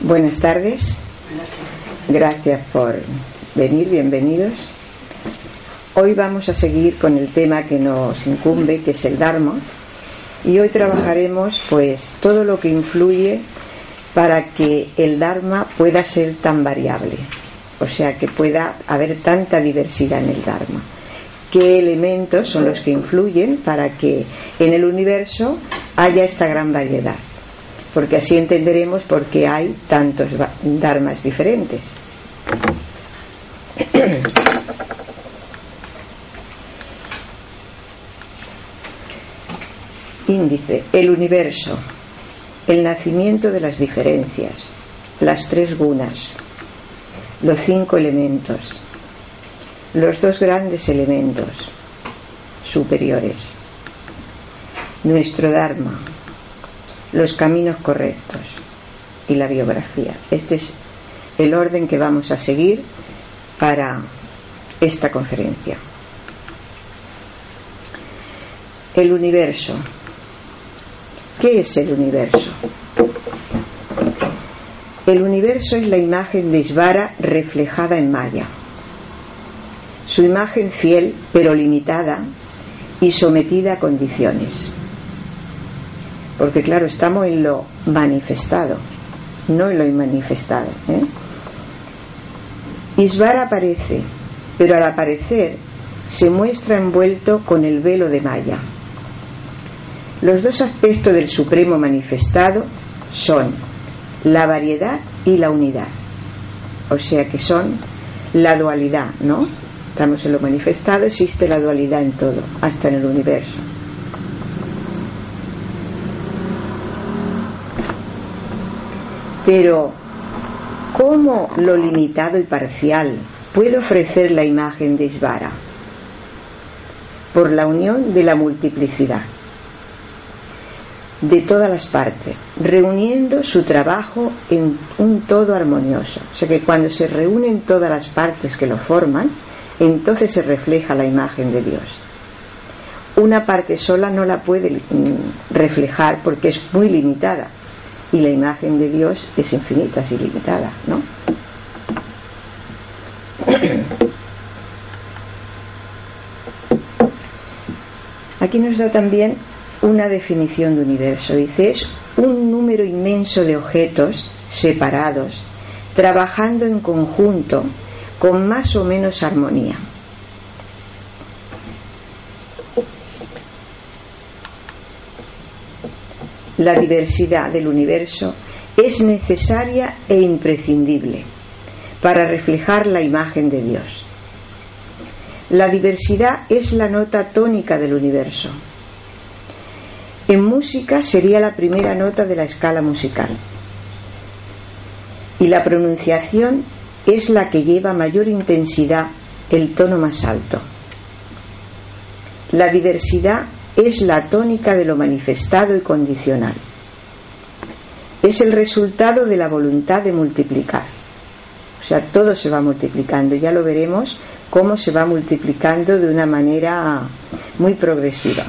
Buenas tardes. Gracias por venir, bienvenidos. Hoy vamos a seguir con el tema que nos incumbe, que es el Dharma. Y hoy trabajaremos pues todo lo que influye para que el Dharma pueda ser tan variable, o sea, que pueda haber tanta diversidad en el Dharma. ¿Qué elementos son los que influyen para que en el universo haya esta gran variedad? Porque así entenderemos por qué hay tantos dharmas diferentes. Índice, el universo, el nacimiento de las diferencias, las tres gunas, los cinco elementos, los dos grandes elementos superiores, nuestro Dharma, los caminos correctos y la biografía. Este es el orden que vamos a seguir para esta conferencia. El universo. ¿Qué es el universo? El universo es la imagen de Isvara reflejada en Maya. Su imagen fiel pero limitada y sometida a condiciones. Porque claro, estamos en lo manifestado, no en lo inmanifestado. ¿eh? Isvara aparece, pero al aparecer se muestra envuelto con el velo de Maya. Los dos aspectos del Supremo manifestado son la variedad y la unidad. O sea que son la dualidad, ¿no? Estamos en lo manifestado, existe la dualidad en todo, hasta en el universo. Pero, ¿cómo lo limitado y parcial puede ofrecer la imagen de Isvara? Por la unión de la multiplicidad de todas las partes, reuniendo su trabajo en un todo armonioso. O sea que cuando se reúnen todas las partes que lo forman, entonces se refleja la imagen de Dios. Una parte sola no la puede mm, reflejar porque es muy limitada y la imagen de Dios es infinita, es ilimitada, ¿no? Aquí nos da también una definición de universo. Dice, es un número inmenso de objetos separados, trabajando en conjunto, con más o menos armonía. La diversidad del universo es necesaria e imprescindible para reflejar la imagen de Dios. La diversidad es la nota tónica del universo. En música sería la primera nota de la escala musical. Y la pronunciación es la que lleva mayor intensidad el tono más alto. La diversidad es la tónica de lo manifestado y condicional. Es el resultado de la voluntad de multiplicar. O sea, todo se va multiplicando. Ya lo veremos cómo se va multiplicando de una manera muy progresiva.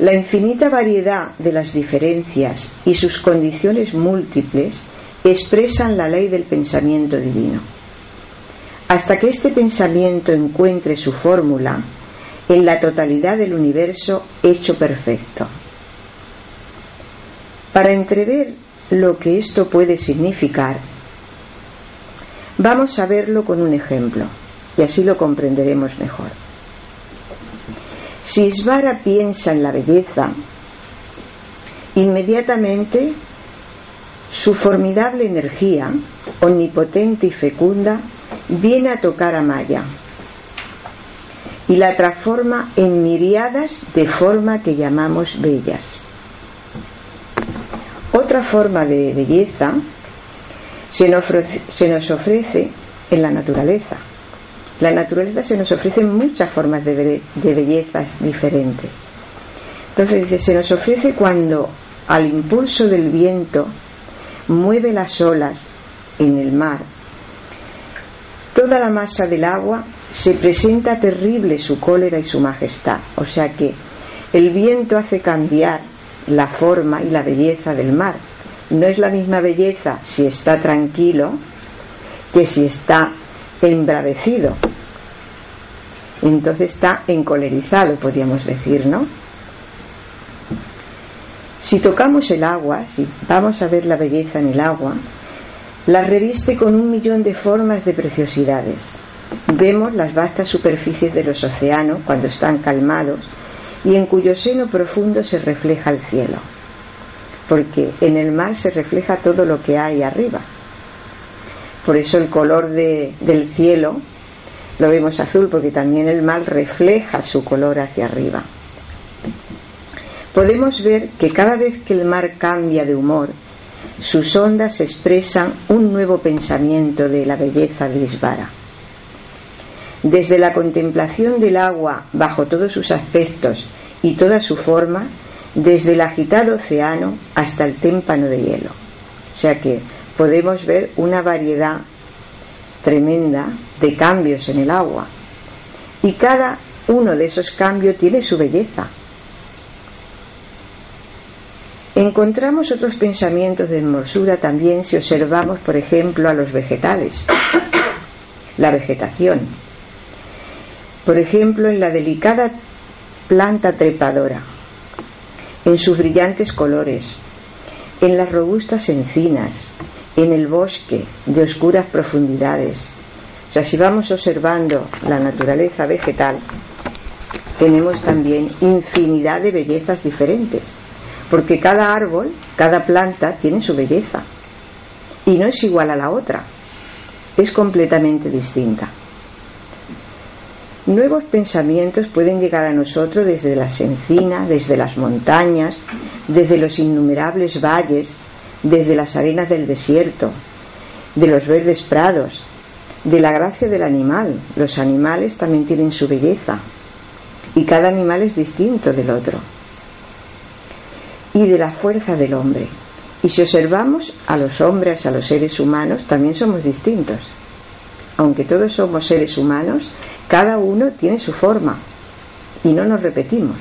La infinita variedad de las diferencias y sus condiciones múltiples expresan la ley del pensamiento divino. Hasta que este pensamiento encuentre su fórmula, en la totalidad del universo hecho perfecto. Para entrever lo que esto puede significar, vamos a verlo con un ejemplo y así lo comprenderemos mejor. Si Isvara piensa en la belleza, inmediatamente su formidable energía, omnipotente y fecunda, viene a tocar a Maya y la transforma en miriadas de forma que llamamos bellas. Otra forma de belleza se nos, ofrece, en la naturaleza. La naturaleza se nos ofrece muchas formas de, de bellezas diferentes. Entonces se nos ofrece cuando al impulso del viento mueve las olas en el mar. Toda la masa del agua se presenta terrible su cólera y su majestad. O sea que el viento hace cambiar la forma y la belleza del mar, no es la misma belleza si está tranquilo que si está embravecido. Entonces está encolerizado, podríamos decir, ¿no? Si tocamos el agua, si vamos a ver la belleza en el agua, la reviste con un millón de formas de preciosidades. Vemos las vastas superficies de los océanos cuando están calmados y en cuyo seno profundo se refleja el cielo, porque en el mar se refleja todo lo que hay arriba. Por eso el color del cielo lo vemos azul, porque también el mar refleja su color hacia arriba. Podemos ver que cada vez que el mar cambia de humor, sus ondas expresan un nuevo pensamiento de la belleza de Isvara. Desde la contemplación del agua bajo todos sus aspectos y toda su forma, desde el agitado océano hasta el témpano de hielo. O sea que podemos ver una variedad tremenda de cambios en el agua. Y cada uno de esos cambios tiene su belleza. Encontramos otros pensamientos de hermosura también si observamos, por ejemplo, a los vegetales, la vegetación. Por ejemplo, en la delicada planta trepadora, en sus brillantes colores, en las robustas encinas, en el bosque de oscuras profundidades. O sea, si vamos observando la naturaleza vegetal, tenemos también infinidad de bellezas diferentes porque cada árbol, cada planta tiene su belleza y no es igual a la otra, es completamente distinta. Nuevos pensamientos pueden llegar a nosotros desde las encinas, desde las montañas, desde los innumerables valles, desde las arenas del desierto, de los verdes prados, de la gracia del animal. Los animales también tienen su belleza y cada animal es distinto del otro y de la fuerza del hombre. Y si observamos a los hombres, a los seres humanos, también somos distintos. Aunque todos somos seres humanos, cada uno tiene su forma y no nos repetimos.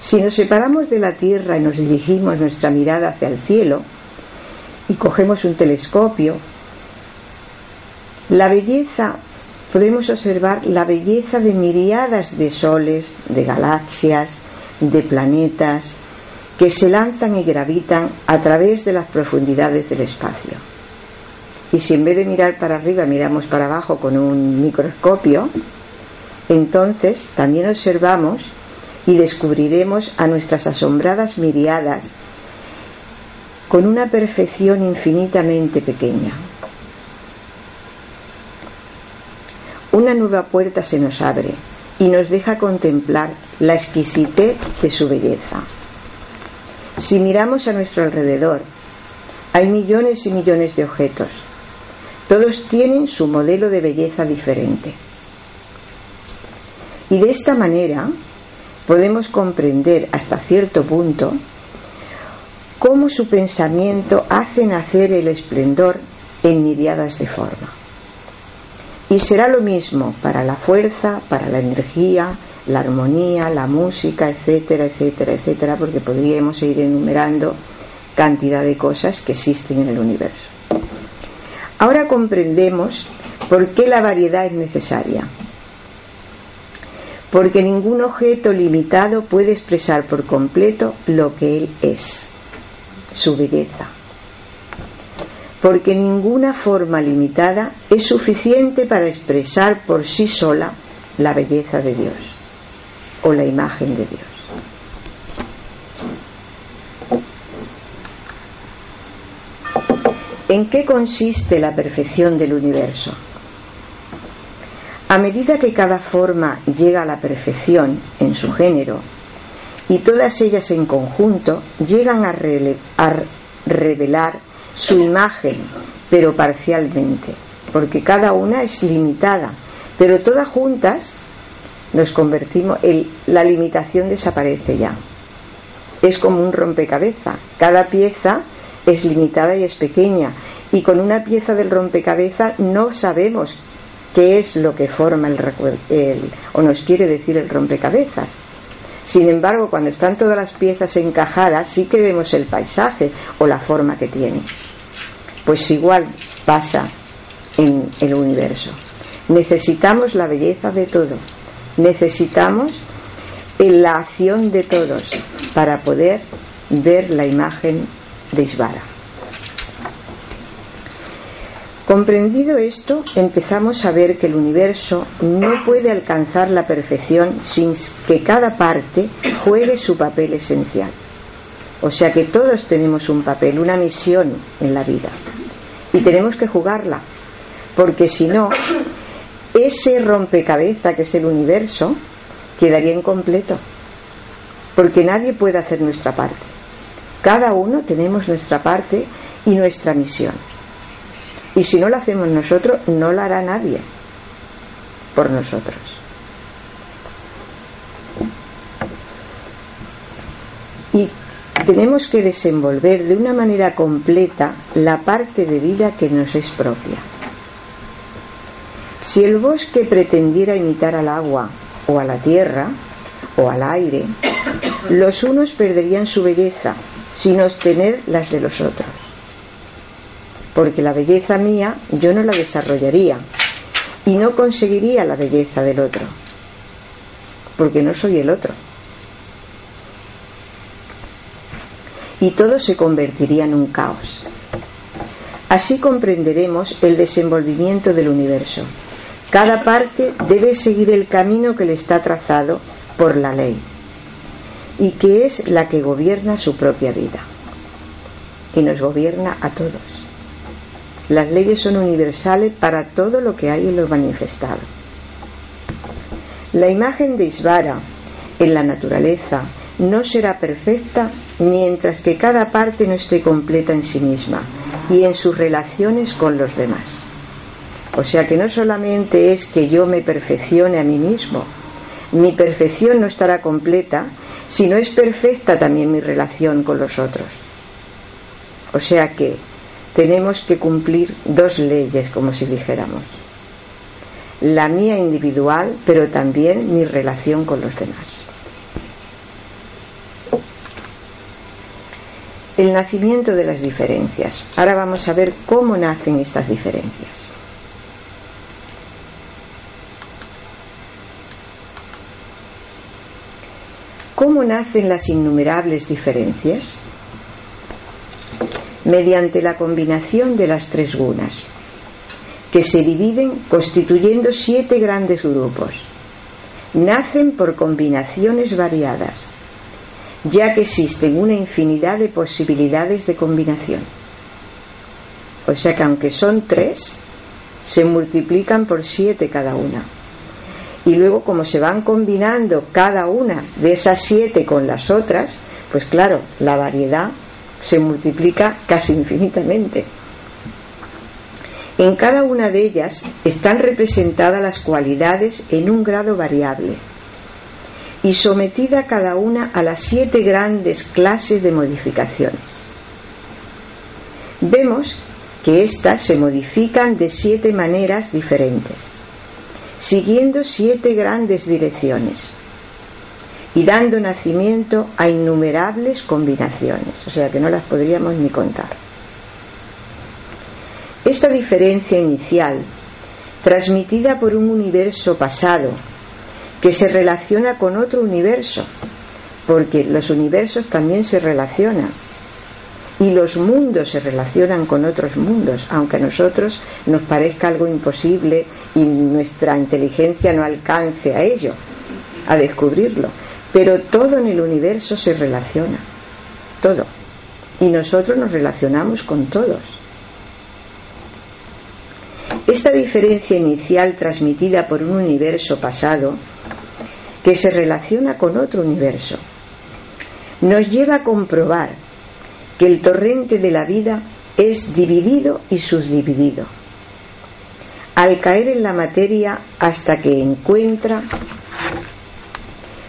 Si nos separamos de la Tierra y nos dirigimos nuestra mirada hacia el cielo y cogemos un telescopio, la belleza, podemos observar la belleza de miriadas de soles, de galaxias, de planetas que se lanzan y gravitan a través de las profundidades del espacio. Y si en vez de mirar para arriba miramos para abajo con un microscopio, entonces también observamos y descubriremos a nuestras asombradas miriadas con una perfección infinitamente pequeña. Una nueva puerta se nos abre y nos deja contemplar la exquisitez de su belleza. Si miramos a nuestro alrededor, hay millones y millones de objetos. Todos tienen su modelo de belleza diferente. Y de esta manera podemos comprender hasta cierto punto cómo su pensamiento hace nacer el esplendor en miriadas de forma. Y será lo mismo para la fuerza, para la energía, la armonía, la música, etcétera, etcétera, etcétera, porque podríamos ir enumerando cantidad de cosas que existen en el universo. Ahora comprendemos por qué la variedad es necesaria. Porque ningún objeto limitado puede expresar por completo lo que él es, su belleza porque ninguna forma limitada es suficiente para expresar por sí sola la belleza de Dios o la imagen de Dios. ¿En qué consiste la perfección del universo? A medida que cada forma llega a la perfección en su género y todas ellas en conjunto llegan a, revelar su imagen, pero parcialmente, porque cada una es limitada, pero todas juntas nos convertimos, la limitación desaparece ya. Es como un rompecabezas, cada pieza es limitada y es pequeña, y con una pieza del rompecabezas no sabemos qué es lo que forma el, o nos quiere decir el rompecabezas. Sin embargo, cuando están todas las piezas encajadas, sí que vemos el paisaje o la forma que tiene. Pues igual pasa en el universo. Necesitamos la belleza de todo. Necesitamos la acción de todos para poder ver la imagen de Isvara. Comprendido esto, empezamos a ver que el universo no puede alcanzar la perfección sin que cada parte juegue su papel esencial. O sea que todos tenemos un papel, una misión en la vida. Y tenemos que jugarla. Porque si no, ese rompecabezas que es el universo quedaría incompleto. Porque nadie puede hacer nuestra parte. Cada uno tenemos nuestra parte y nuestra misión. Y si no lo hacemos nosotros, no lo hará nadie por nosotros. Y tenemos que desenvolver de una manera completa la parte de vida que nos es propia. Si el bosque pretendiera imitar al agua o a la tierra o al aire, los unos perderían su belleza sin obtener las de los otros porque la belleza mía yo no la desarrollaría y no conseguiría la belleza del otro, porque no soy el otro. Y todo se convertiría en un caos. Así comprenderemos el desenvolvimiento del universo. Cada parte debe seguir el camino que le está trazado por la ley y que es la que gobierna su propia vida y nos gobierna a todos. Las leyes son universales para todo lo que hay en lo manifestado. La imagen de Isvara en la naturaleza no será perfecta mientras que cada parte no esté completa en sí misma y en sus relaciones con los demás. O sea que no solamente es que yo me perfeccione a mí mismo, mi perfección no estará completa si no es perfecta también mi relación con los otros. O sea que tenemos que cumplir dos leyes, como si dijéramos. La mía individual, pero también mi relación con los demás. El nacimiento de las diferencias. Ahora vamos a ver cómo nacen estas diferencias. ¿Cómo nacen las innumerables diferencias? mediante la combinación de las tres gunas, que se dividen constituyendo siete grandes grupos. Nacen por combinaciones variadas, ya que existen una infinidad de posibilidades de combinación. O sea que aunque son tres, se multiplican por siete cada una. Y luego como se van combinando cada una de esas siete con las otras, pues claro, la variedad se multiplica casi infinitamente. En cada una de ellas están representadas las cualidades en un grado variable y sometida cada una a las siete grandes clases de modificaciones. Vemos que éstas se modifican de siete maneras diferentes, siguiendo siete grandes direcciones y dando nacimiento a innumerables combinaciones, o sea que no las podríamos ni contar. Esta diferencia inicial, transmitida por un universo pasado, que se relaciona con otro universo, porque los universos también se relacionan, y los mundos se relacionan con otros mundos, aunque a nosotros nos parezca algo imposible y nuestra inteligencia no alcance a ello, a descubrirlo. Pero todo en el universo se relaciona, todo. Y nosotros nos relacionamos con todos. Esta diferencia inicial transmitida por un universo pasado, que se relaciona con otro universo, nos lleva a comprobar que el torrente de la vida es dividido y subdividido, al caer en la materia hasta que encuentra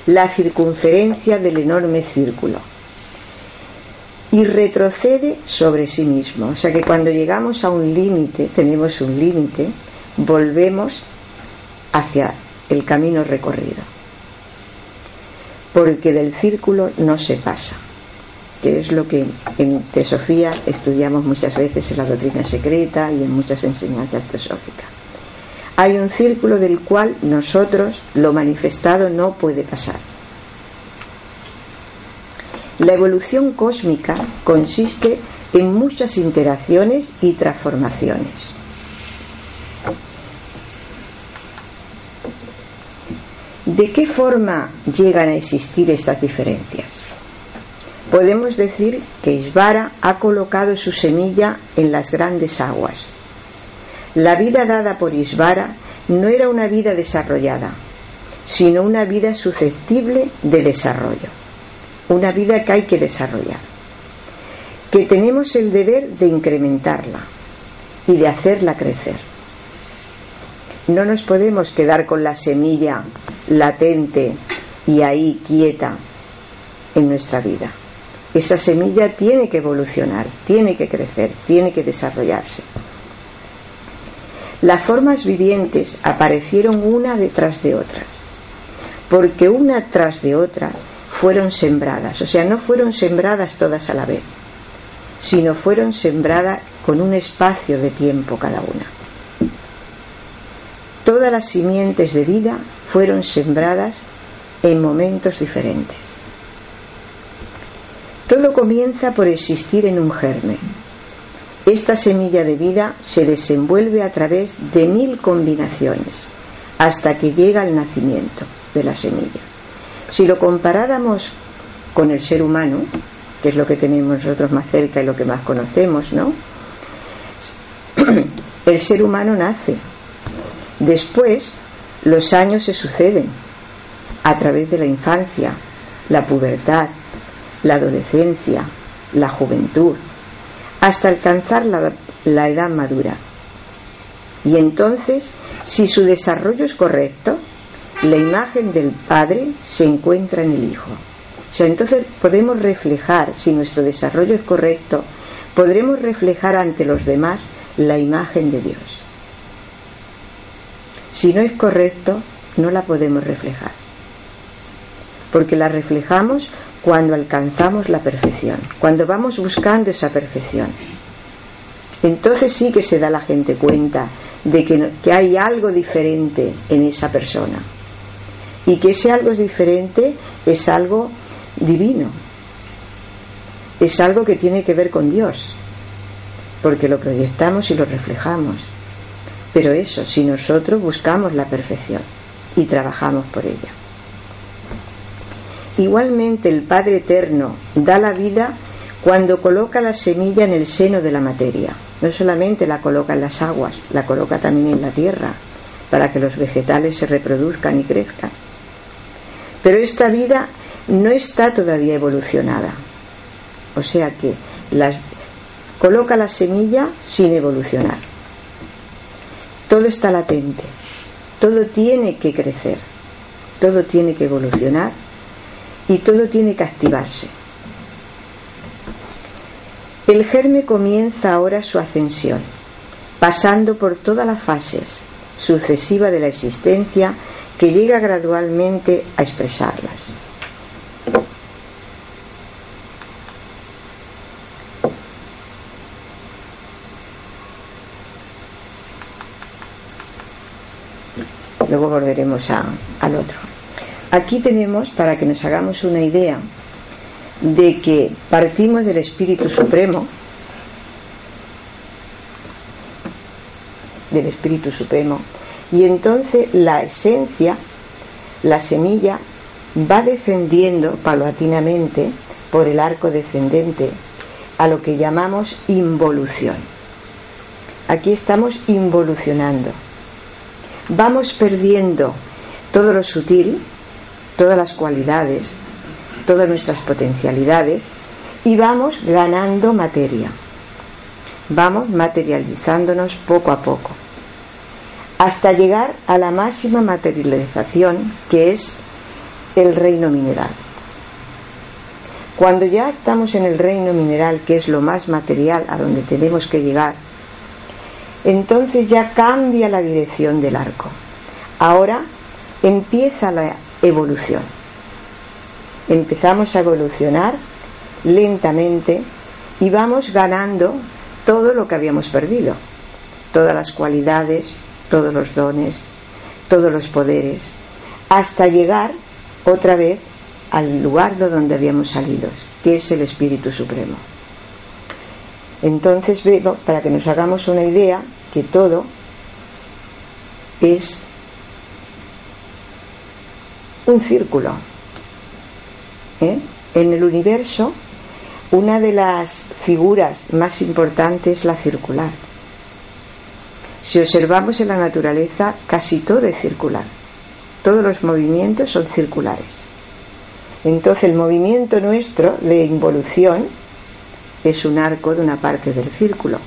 la circunferencia del enorme círculo y retrocede sobre sí mismo. O sea que cuando llegamos a un límite, tenemos un límite, volvemos hacia el camino recorrido. porque del círculo no se pasa, que es lo que en Teosofía estudiamos muchas veces en la doctrina secreta y en muchas enseñanzas teosóficas. Hay un círculo del cual nosotros, lo manifestado, no puede pasar. La evolución cósmica consiste en muchas interacciones y transformaciones. ¿De qué forma llegan a existir estas diferencias? Podemos decir que Isvara ha colocado su semilla en las grandes aguas. La vida dada por Isvara no era una vida desarrollada, sino una vida susceptible de desarrollo, una vida que hay que desarrollar, que tenemos el deber de incrementarla y de hacerla crecer. No nos podemos quedar con la semilla latente y ahí quieta en nuestra vida. Esa semilla tiene que evolucionar, tiene que crecer, tiene que desarrollarse. Las formas vivientes aparecieron una detrás de otras, porque una tras de otra fueron sembradas, o sea, no fueron sembradas todas a la vez, sino fueron sembradas con un espacio de tiempo cada una todas las simientes de vida fueron sembradas en momentos diferentes. Todo comienza por existir en un germen. Esta semilla de vida se desenvuelve a través de mil combinaciones hasta que llega al nacimiento de la semilla. Si lo comparáramos con el ser humano, que es lo que tenemos nosotros más cerca y lo que más conocemos, ¿no? El ser humano nace Después, los años se suceden a través de la infancia, la pubertad, la adolescencia, la juventud, hasta alcanzar la, la, edad madura. Y entonces, si su desarrollo es correcto, la imagen del Padre se encuentra en el Hijo. O sea, entonces podemos reflejar, si nuestro desarrollo es correcto, podremos reflejar ante los demás la imagen de Dios. Si no es correcto, no la podemos reflejar. Porque la reflejamos cuando alcanzamos la perfección, cuando vamos buscando esa perfección. Entonces sí que se da la gente cuenta de que, hay algo diferente en esa persona. Y que ese algo diferente es algo divino. Es algo que tiene que ver con Dios. Porque lo proyectamos y lo reflejamos. Pero eso, si nosotros buscamos la perfección y trabajamos por ella. Igualmente el Padre Eterno da la vida cuando coloca la semilla en el seno de la materia. No solamente la coloca en las aguas, la coloca también en la tierra, para que los vegetales se reproduzcan y crezcan. Pero esta vida no está todavía evolucionada. O sea que coloca la semilla sin evolucionar todo está latente, todo tiene que crecer, todo tiene que evolucionar y todo tiene que activarse. El germe comienza ahora su ascensión, pasando por todas las fases sucesivas de la existencia que llega gradualmente a expresarlas. luego volveremos al otro. Aquí tenemos, para que nos hagamos una idea, de que partimos del Espíritu Supremo, del Espíritu Supremo, y entonces la esencia, la semilla, va descendiendo paulatinamente por el arco descendente a lo que llamamos involución. Aquí estamos involucionando vamos perdiendo todo lo sutil, todas las cualidades, todas nuestras potencialidades y vamos ganando materia. Vamos materializándonos poco a poco hasta llegar a la máxima materialización que es el reino mineral. Cuando ya estamos en el reino mineral, que es lo más material a donde tenemos que llegar, entonces ya cambia la dirección del arco. Ahora empieza la evolución. empezamos a evolucionar lentamente y vamos ganando todo lo que habíamos perdido, todas las cualidades, todos los dones, todos los poderes, hasta llegar otra vez al lugar de donde habíamos salido, que es el Espíritu Supremo. Entonces para que nos hagamos una idea, que todo es un círculo. ¿eh? En el universo, una de las figuras más importantes es la circular. Si observamos en la naturaleza, casi todo es circular. Todos los movimientos son circulares. Entonces el movimiento nuestro de involución es un arco de una parte del círculo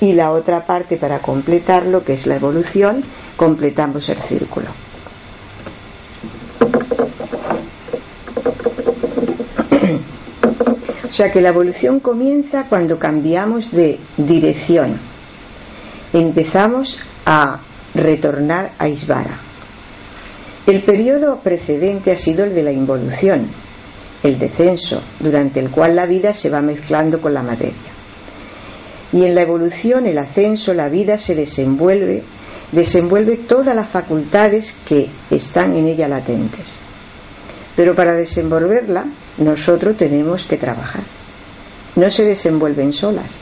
y la otra parte para completarlo, que es la evolución, completamos el círculo. O sea que la evolución comienza cuando cambiamos de dirección. Empezamos a retornar a Isvara. El periodo precedente ha sido el de la involución, el descenso, durante el cual la vida se va mezclando con la materia. Y en la evolución, el ascenso, la vida se desenvuelve, desenvuelve todas las facultades que están en ella latentes. Pero para desenvolverla, nosotros tenemos que trabajar. No se desenvuelven solas.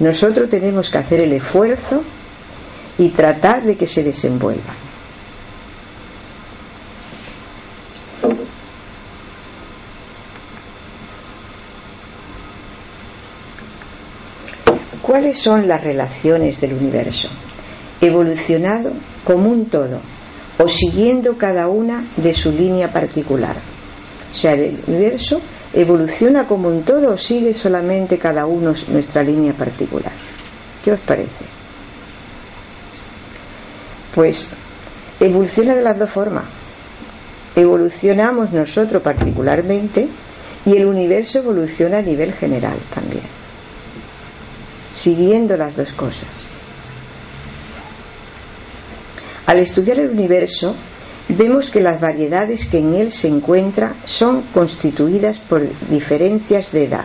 Nosotros tenemos que hacer el esfuerzo y tratar de que se desenvuelvan. ¿Cuáles son las relaciones del universo? Evolucionado como un todo o siguiendo cada una de su línea particular. O sea, el universo evoluciona como un todo o sigue solamente cada uno nuestra línea particular. ¿Qué os parece? Pues evoluciona de las dos formas. Evolucionamos nosotros particularmente y el universo evoluciona a nivel general también siguiendo las dos cosas. Al estudiar el universo, vemos que las variedades que en él se encuentran son constituidas por diferencias de edad.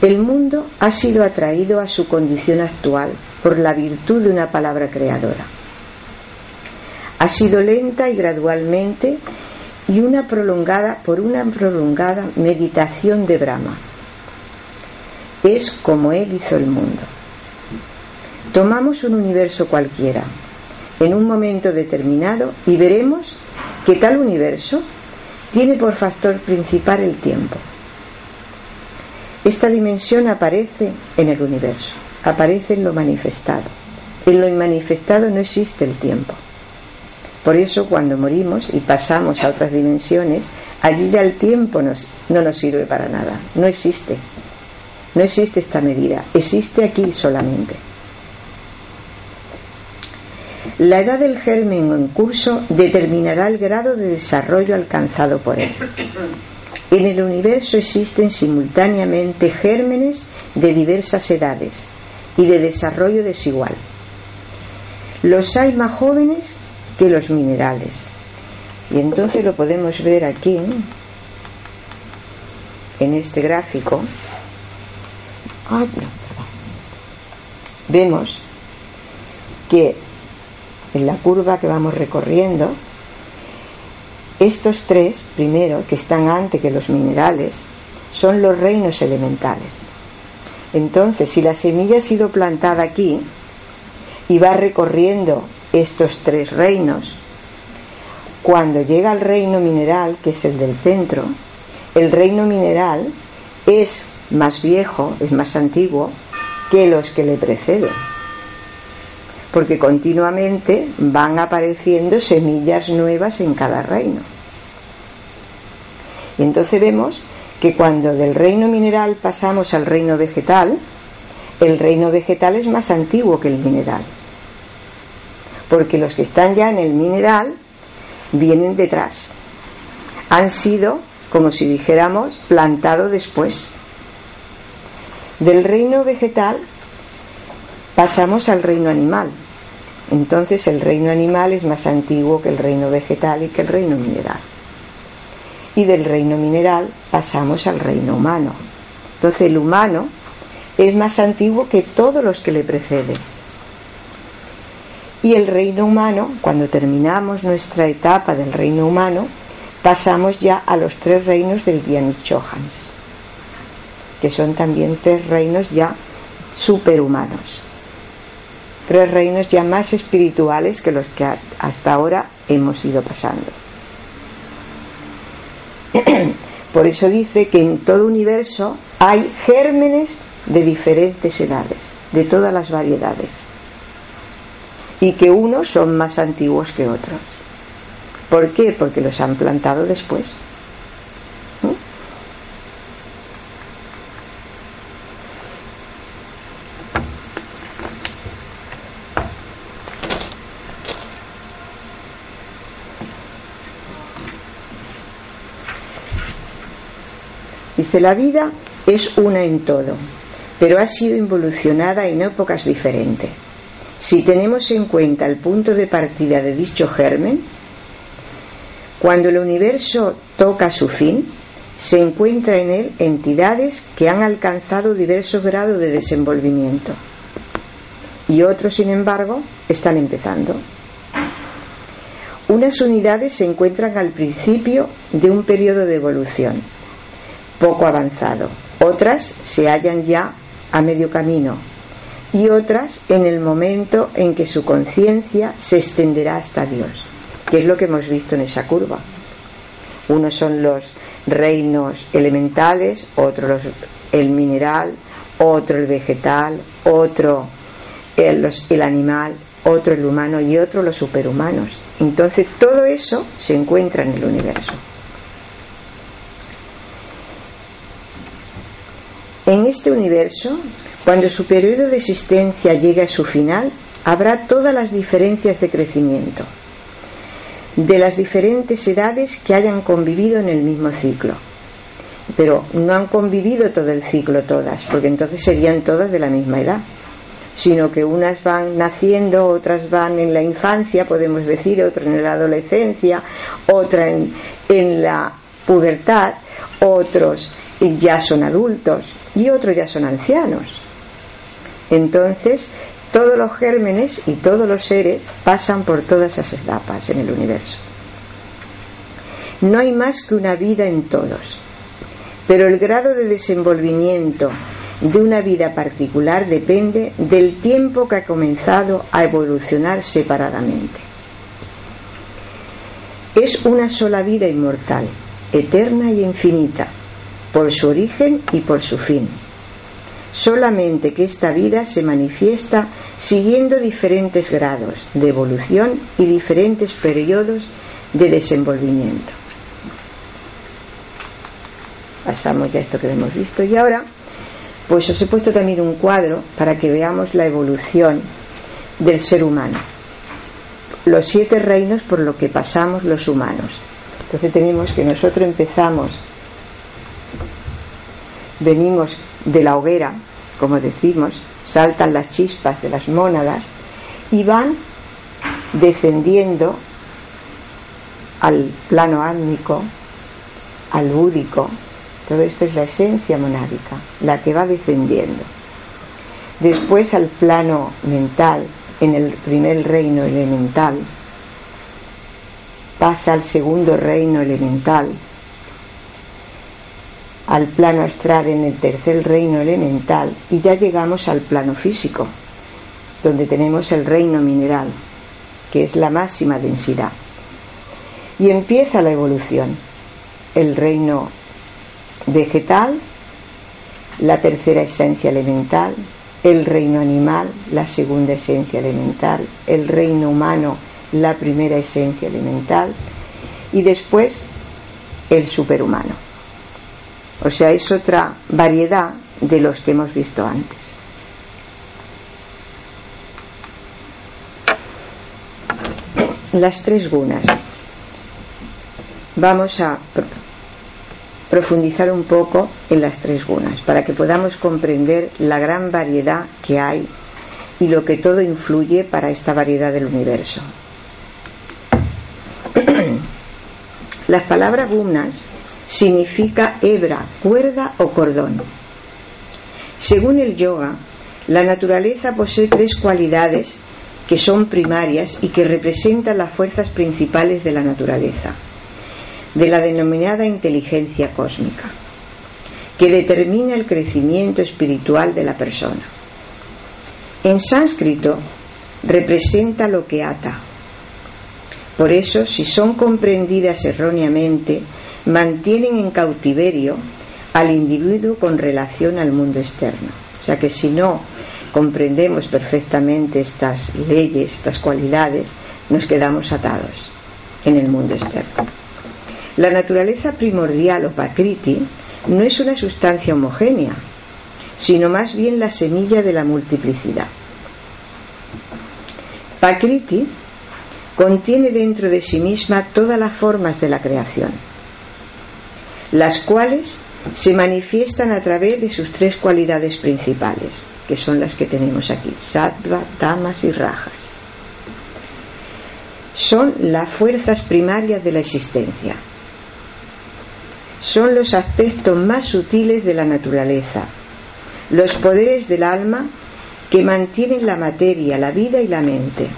El mundo ha sido atraído a su condición actual por la virtud de una palabra creadora. Ha sido lenta y gradualmente y una prolongada por una prolongada meditación de Brahma es como Él hizo el mundo. Tomamos un universo cualquiera, en un momento determinado, y veremos que tal universo tiene por factor principal el tiempo. Esta dimensión aparece en el universo, aparece en lo manifestado. En lo inmanifestado no existe el tiempo. Por eso cuando morimos y pasamos a otras dimensiones, allí ya el tiempo no nos sirve para nada, no existe. No existe esta medida, existe aquí solamente. La edad del germen en curso determinará el grado de desarrollo alcanzado por él. En el universo existen simultáneamente gérmenes de diversas edades y de desarrollo desigual. Los hay más jóvenes que los minerales. Y entonces lo podemos ver aquí, en este gráfico, Vemos que en la curva que vamos recorriendo, estos tres, primero, que están antes que los minerales, son los reinos elementales. Entonces, si la semilla ha sido plantada aquí y va recorriendo estos tres reinos, cuando llega al reino mineral, que es el del centro, el reino mineral es más viejo, es más antiguo que los que le preceden. Porque continuamente van apareciendo semillas nuevas en cada reino. Y entonces vemos que cuando del reino mineral pasamos al reino vegetal, el reino vegetal es más antiguo que el mineral. Porque los que están ya en el mineral vienen detrás. Han sido, como si dijéramos, plantados después. Del reino vegetal pasamos al reino animal. Entonces el reino animal es más antiguo que el reino vegetal y que el reino mineral. y del reino mineral pasamos al reino humano. Entonces el humano es más antiguo que todos los que le preceden. Y el reino humano, cuando terminamos nuestra etapa del reino humano, pasamos ya a los tres reinos del Chohans, que son también tres reinos ya superhumanos, tres reinos ya más espirituales que los que hasta ahora hemos ido pasando. Por eso dice que en todo universo hay gérmenes de diferentes edades, de todas las variedades, y que unos son más antiguos que otros. ¿Por qué? Porque los han plantado después. La vida es una en todo, pero ha sido involucionada en épocas diferentes. Si tenemos en cuenta el punto de partida de dicho germen, cuando el universo toca su fin, se encuentra en él entidades que han alcanzado diversos grados de desenvolvimiento y otros, sin embargo, están empezando. Unas unidades se encuentran al principio de un periodo de evolución poco avanzado, otras se hallan ya a medio camino y otras en el momento en que su conciencia se extenderá hasta Dios, que es lo que hemos visto en esa curva. Unos son los reinos elementales, otro el mineral, otro el vegetal, otro el, el animal, otro el humano y otro los superhumanos. Entonces todo eso se encuentra en el universo. En este universo, cuando su periodo de existencia llegue a su final, habrá todas las diferencias de crecimiento de las diferentes edades que hayan convivido en el mismo ciclo. Pero no han convivido todo el ciclo todas, porque entonces serían todas de la misma edad, sino que unas van naciendo, otras van en la infancia, podemos decir, otras en la adolescencia, otra en, en la pubertad, otros ya son adultos y otros ya son ancianos. Entonces, todos los gérmenes y todos los seres pasan por todas esas etapas en el universo. No hay más que una vida en todos, pero el grado de desenvolvimiento de una vida particular depende del tiempo que ha comenzado a evolucionar separadamente. Es una sola vida inmortal, eterna y infinita, por su origen y por su fin. Solamente que esta vida se manifiesta siguiendo diferentes grados de evolución y diferentes periodos de desenvolvimiento. Pasamos ya esto que hemos visto y ahora pues os he puesto también un cuadro para que veamos la evolución del ser humano. Los siete reinos por lo que pasamos los humanos. Entonces tenemos que nosotros empezamos venimos de la hoguera, como decimos, saltan las chispas de las mónadas y van descendiendo al plano álmico, al búdico. Todo esto es la esencia monádica, la que va descendiendo. Después al plano mental, en el primer reino elemental, pasa al segundo reino elemental, al plano astral en el tercer reino elemental y ya llegamos al plano físico, donde tenemos el reino mineral, que es la máxima densidad. Y empieza la evolución, el reino vegetal, la tercera esencia elemental, el reino animal, la segunda esencia elemental, el reino humano, la primera esencia elemental, y después el superhumano. O sea, es otra variedad de los que hemos visto antes. Las tres gunas. Vamos a profundizar un poco en las tres gunas para que podamos comprender la gran variedad que hay y lo que todo influye para esta variedad del universo. Las palabras gunas significa hebra, cuerda o cordón. Según el yoga, la naturaleza posee tres cualidades que son primarias y que representan las fuerzas principales de la naturaleza, de la denominada inteligencia cósmica, que determina el crecimiento espiritual de la persona. En sánscrito representa lo que ata. Por eso, si son comprendidas erróneamente, mantienen en cautiverio al individuo con relación al mundo externo. O sea que si no comprendemos perfectamente estas leyes, estas cualidades, nos quedamos atados en el mundo externo. La naturaleza primordial o pakriti no es una sustancia homogénea, sino más bien la semilla de la multiplicidad. Pakriti contiene dentro de sí misma todas las formas de la creación, las cuales se manifiestan a través de sus tres cualidades principales, que son las que tenemos aquí, sattva, tamas y rajas. Son las fuerzas primarias de la existencia. Son los aspectos más sutiles de la naturaleza, los poderes del alma que mantienen la materia, la vida y la mente.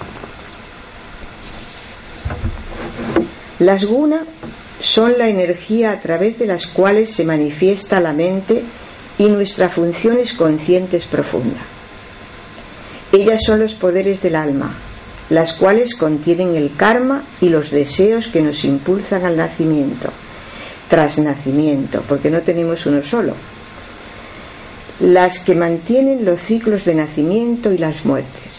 Las gunas son la energía a través de las cuales se manifiesta la mente y nuestras funciones conscientes profundas. Ellas son los poderes del alma, las cuales contienen el karma y los deseos que nos impulsan al nacimiento, tras nacimiento, porque no tenemos uno solo. Las que mantienen los ciclos de nacimiento y las muertes.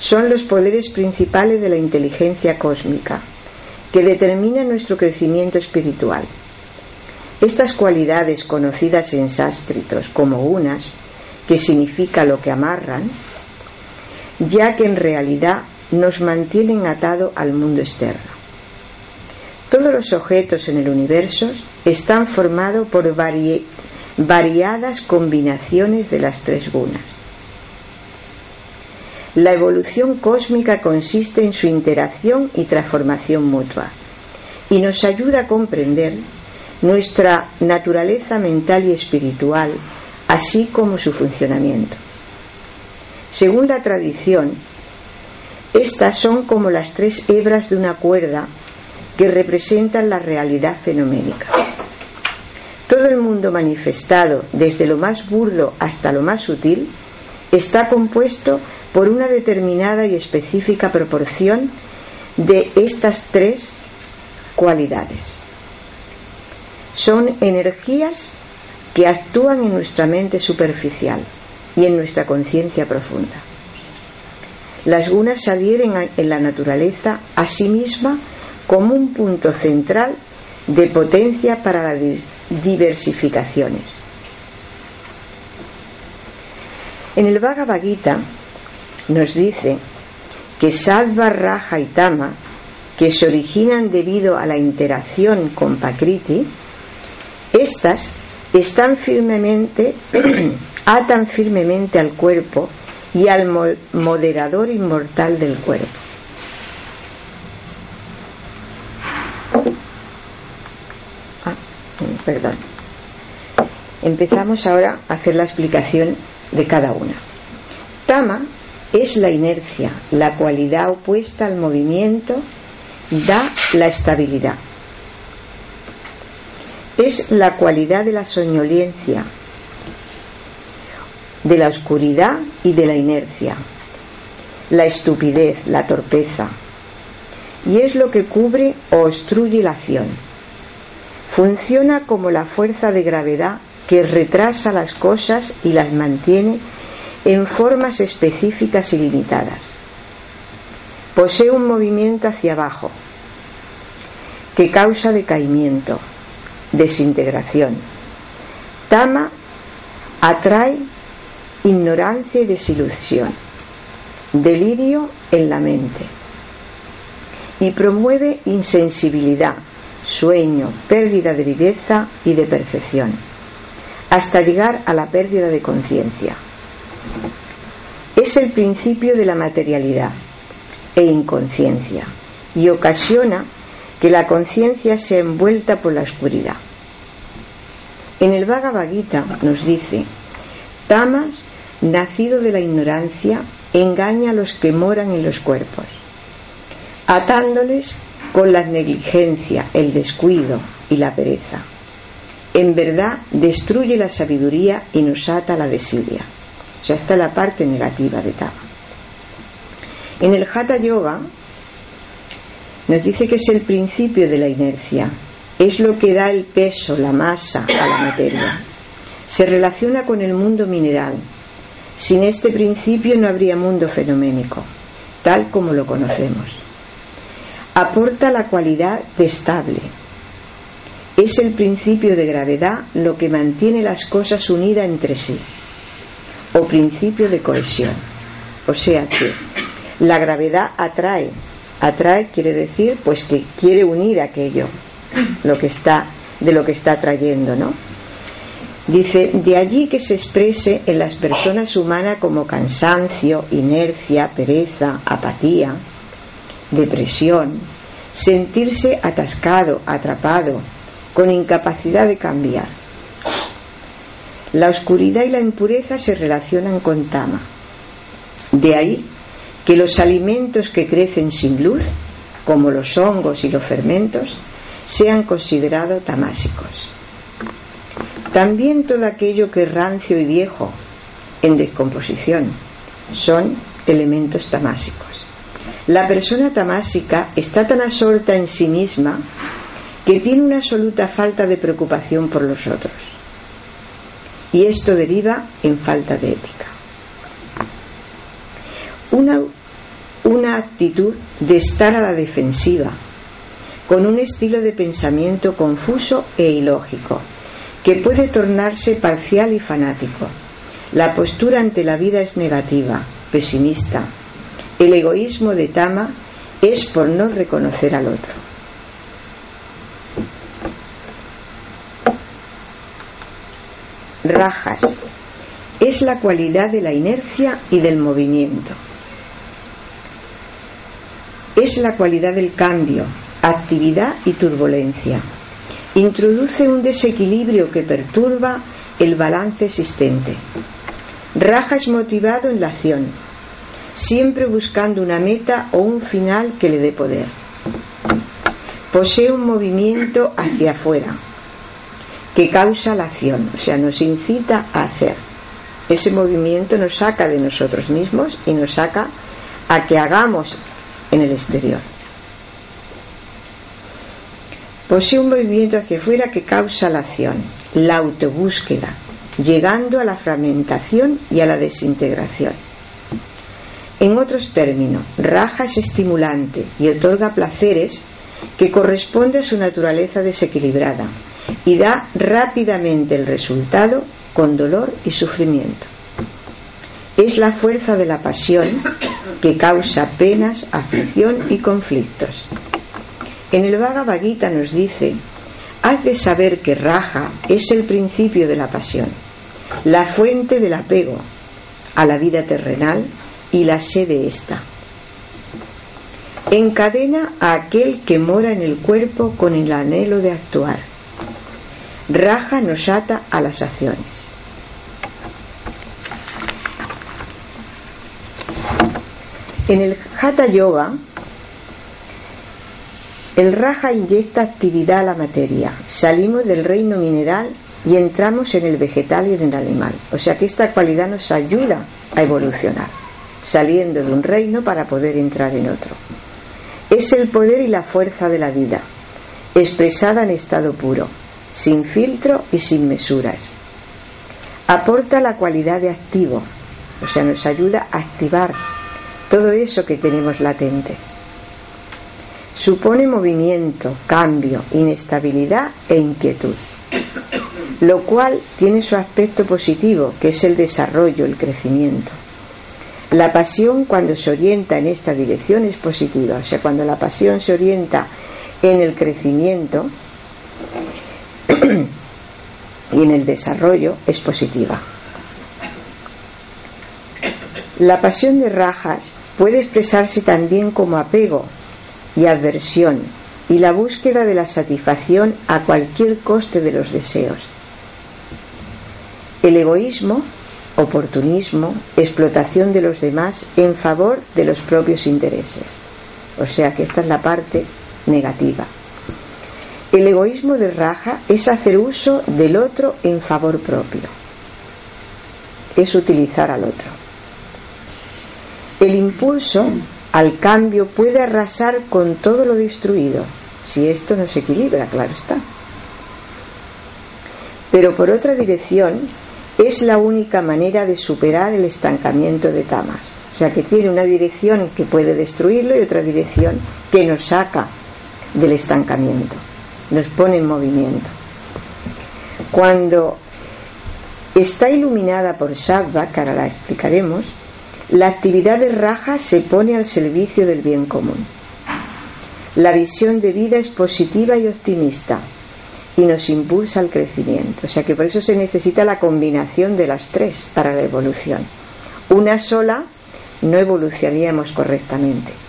Son los poderes principales de la inteligencia cósmica que determina nuestro crecimiento espiritual. Estas cualidades conocidas en sánscritos como unas, que significa lo que amarran, ya que en realidad nos mantienen atado al mundo externo. Todos los objetos en el universo están formados por variadas combinaciones de las tres gunas. La evolución cósmica consiste en su interacción y transformación mutua y nos ayuda a comprender nuestra naturaleza mental y espiritual, así como su funcionamiento. Según la tradición, estas son como las tres hebras de una cuerda que representan la realidad fenoménica. Todo el mundo manifestado, desde lo más burdo hasta lo más sutil, está compuesto por una determinada y específica proporción de estas tres cualidades. Son energías que actúan en nuestra mente superficial y en nuestra conciencia profunda. Las gunas adhieren en la naturaleza a sí misma como un punto central de potencia para las diversificaciones. En el Bhagavad Gita nos dice que Sattva, Raja y Tama, que se originan debido a la interacción con Pakriti, estas están firmemente, atan firmemente al cuerpo y al moderador inmortal del cuerpo. Ah, perdón. Empezamos ahora a hacer la explicación de cada una. Tama es la inercia, la cualidad opuesta al movimiento, da la estabilidad. Es la cualidad de la soñolencia, de la oscuridad y de la inercia, la estupidez, la torpeza, y es lo que cubre o obstruye la acción. Funciona como la fuerza de gravedad que retrasa las cosas y las mantiene en formas específicas y limitadas. Posee un movimiento hacia abajo que causa decaimiento, desintegración. Tama atrae ignorancia y desilusión, delirio en la mente y promueve insensibilidad, sueño, pérdida de viveza y de percepción, hasta llegar a la pérdida de conciencia es el principio de la materialidad e inconsciencia y ocasiona que la conciencia sea envuelta por la oscuridad. En el Bhagavad Gita nos dice, Tamas, nacido de la ignorancia, engaña a los que moran en los cuerpos, atándoles con la negligencia, el descuido y la pereza. En verdad destruye la sabiduría y nos ata la desidia. Sea, está la parte negativa de Tama. En el Hatha Yoga nos dice que es el principio de la inercia, es lo que da el peso, la masa a la materia. Se relaciona con el mundo mineral. Sin este principio no habría mundo fenoménico, tal como lo conocemos. Aporta la cualidad de estable. Es el principio de gravedad lo que mantiene las cosas unidas entre sí, o principio de cohesión. O sea que la gravedad atrae. Atrae quiere decir pues que quiere unir aquello lo que está, de lo que está trayendo, ¿no? Dice, de allí que se exprese en las personas humanas como cansancio, inercia, pereza, apatía, depresión, sentirse atascado, atrapado, con incapacidad de cambiar. La oscuridad y la impureza se relacionan con tama. De ahí que los alimentos que crecen sin luz, como los hongos y los fermentos, sean considerados tamásicos. También todo aquello que es rancio y viejo, en descomposición, son elementos tamásicos. La persona tamásica está tan absorta en sí misma que tiene una absoluta falta de preocupación por los otros. Y esto deriva en falta de ética. Una, una actitud de estar a la defensiva, con un estilo de pensamiento confuso e ilógico, que puede tornarse parcial y fanático. La postura ante la vida es negativa, pesimista. El egoísmo de Tama es por no reconocer al otro. Rajas es la cualidad de la inercia y del movimiento. Es la cualidad del cambio, actividad y turbulencia. Introduce un desequilibrio que perturba el balance existente. Raja es motivado en la acción, siempre buscando una meta o un final que le dé poder. Posee un movimiento hacia afuera que causa la acción, o sea, nos incita a hacer. Ese movimiento nos saca de nosotros mismos y nos saca a que hagamos en el exterior. Posee un movimiento hacia afuera que causa la acción, la autobúsqueda, llegando a la fragmentación y a la desintegración. En otros términos, Raja es estimulante y otorga placeres que corresponde a su naturaleza desequilibrada y da rápidamente el resultado con dolor y sufrimiento. Es la fuerza de la pasión que causa penas, aflicción y conflictos. En el Bhagavad Gita nos dice, haz de saber que Raja es el principio de la pasión, la fuente del apego a la vida terrenal y la sede esta. Encadena a aquel que mora en el cuerpo con el anhelo de actuar. Raja nos ata a las acciones. En el Hatha Yoga el Raja inyecta actividad a la materia. Salimos del reino mineral y entramos en el vegetal y en el animal. O sea que esta cualidad nos ayuda a evolucionar, saliendo de un reino para poder entrar en otro. Es el poder y la fuerza de la vida, expresada en estado puro, sin filtro y sin mesuras. Aporta la cualidad de activo, o sea, nos ayuda a activar todo eso que tenemos latente supone movimiento, cambio, inestabilidad e inquietud, lo cual tiene su aspecto positivo, que es el desarrollo, el crecimiento. La pasión cuando se orienta en esta dirección es positiva, o sea, cuando la pasión se orienta en el crecimiento y en el desarrollo es positiva. La pasión de rajas puede expresarse también como apego, y aversión, y la búsqueda de la satisfacción a cualquier coste de los deseos. El egoísmo, oportunismo, explotación de los demás en favor de los propios intereses. O sea que esta es la parte negativa. El egoísmo de raja es hacer uso del otro en favor propio. Es utilizar al otro. El impulso al cambio puede arrasar con todo lo destruido, si esto no se equilibra, claro está. Pero por otra dirección, es la única manera de superar el estancamiento de Tamas. O sea que tiene una dirección que puede destruirlo y otra dirección que nos saca del estancamiento, nos pone en movimiento. Cuando está iluminada por Sattva, que ahora la explicaremos, la actividad de Raja se pone al servicio del bien común. La visión de vida es positiva y optimista y nos impulsa al crecimiento. O sea que por eso se necesita la combinación de las tres para la evolución. Una sola no evolucionaríamos correctamente.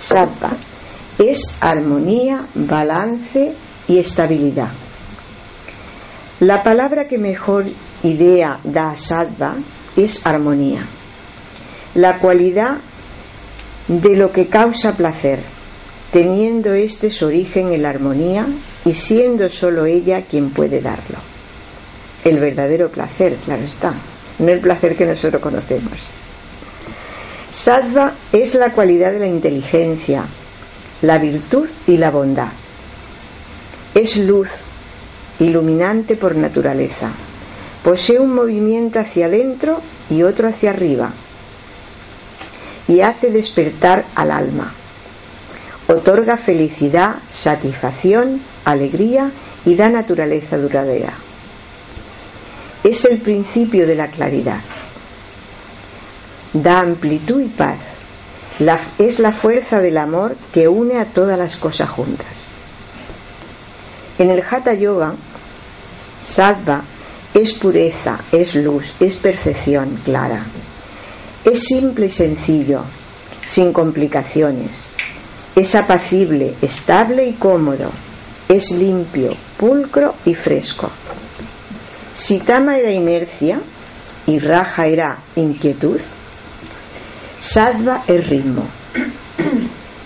Sattva es armonía, balance y estabilidad. La palabra que mejor idea da Sattva es armonía, la cualidad de lo que causa placer, teniendo este su origen en la armonía y siendo solo ella quien puede darlo. El verdadero placer, claro está, no el placer que nosotros conocemos. Sattva es la cualidad de la inteligencia, la virtud y la bondad. Es luz, iluminante por naturaleza. Posee un movimiento hacia adentro y otro hacia arriba y hace despertar al alma. Otorga felicidad, satisfacción, alegría y da naturaleza duradera. Es el principio de la claridad da amplitud y paz. es la fuerza del amor que une a todas las cosas juntas. En el Hatha Yoga, Sattva es pureza, es luz, es percepción clara. Es simple y sencillo, sin complicaciones. Es apacible, estable y cómodo. Es limpio, pulcro y fresco. Si Tama era inercia y Raja era inquietud, Sattva es ritmo.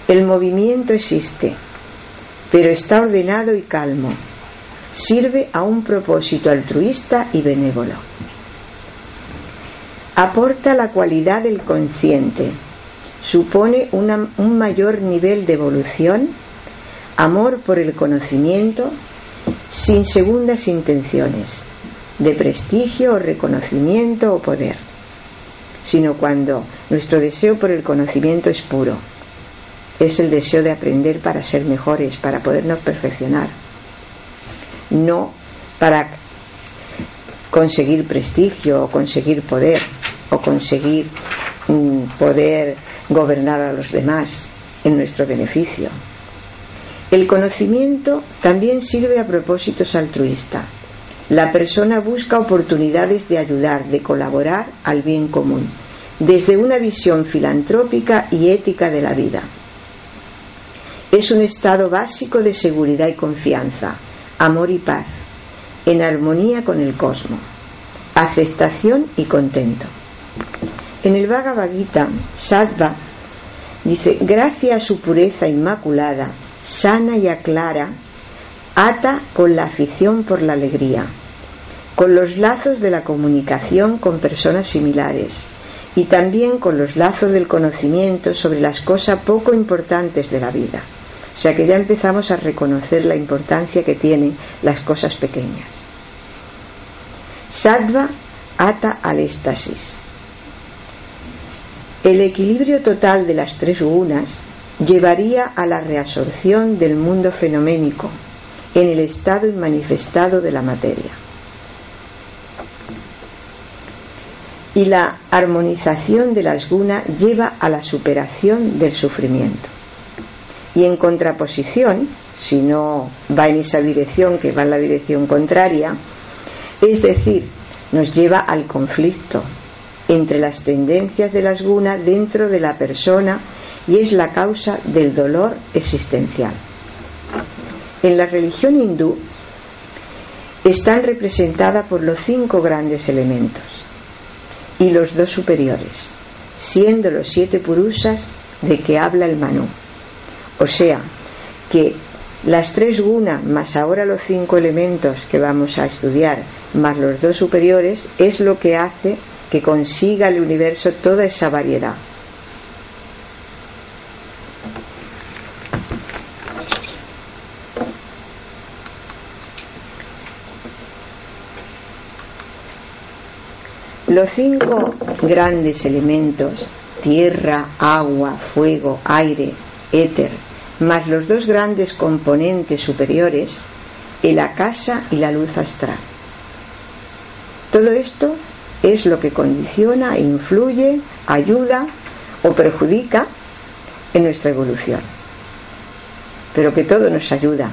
El movimiento existe, pero está ordenado y calmo. Sirve a un propósito altruista y benévolo. Aporta la cualidad del consciente. Supone un mayor nivel de evolución, amor por el conocimiento, sin segundas intenciones, de prestigio o reconocimiento o poder sino cuando nuestro deseo por el conocimiento es puro. Es el deseo de aprender para ser mejores, para podernos perfeccionar. No para conseguir prestigio o conseguir poder o conseguir mm, poder gobernar a los demás en nuestro beneficio. El conocimiento también sirve a propósitos altruistas la persona busca oportunidades de ayudar, de colaborar al bien común, desde una visión filantrópica y ética de la vida. Es un estado básico de seguridad y confianza, amor y paz, en armonía con el cosmos, aceptación y contento. En el Bhagavad Gita, Sattva dice, gracias a su pureza inmaculada, sana y aclara, ata con la afición por la alegría, con los lazos de la comunicación con personas similares y también con los lazos del conocimiento sobre las cosas poco importantes de la vida. O sea que ya empezamos a reconocer la importancia que tienen las cosas pequeñas. Sattva ata al éxtasis. El equilibrio total de las tres gunas llevaría a la reabsorción del mundo fenoménico, en el estado inmanifestado de la materia. Y la armonización de las gunas lleva a la superación del sufrimiento. Y en contraposición, si no va en esa dirección, que va en la dirección contraria, es decir, nos lleva al conflicto entre las tendencias de las gunas dentro de la persona y es la causa del dolor existencial. En la religión hindú están representadas por los cinco grandes elementos y los dos superiores, siendo los siete purusas de que habla el Manu. O sea, que las tres gunas más ahora los cinco elementos que vamos a estudiar más los dos superiores es lo que hace que consiga el universo toda esa variedad. Los cinco grandes elementos, tierra, agua, fuego, aire, éter, más los dos grandes componentes superiores, el casa y la luz astral. Todo esto es lo que condiciona, influye, ayuda o perjudica en nuestra evolución. Pero que todo nos ayuda,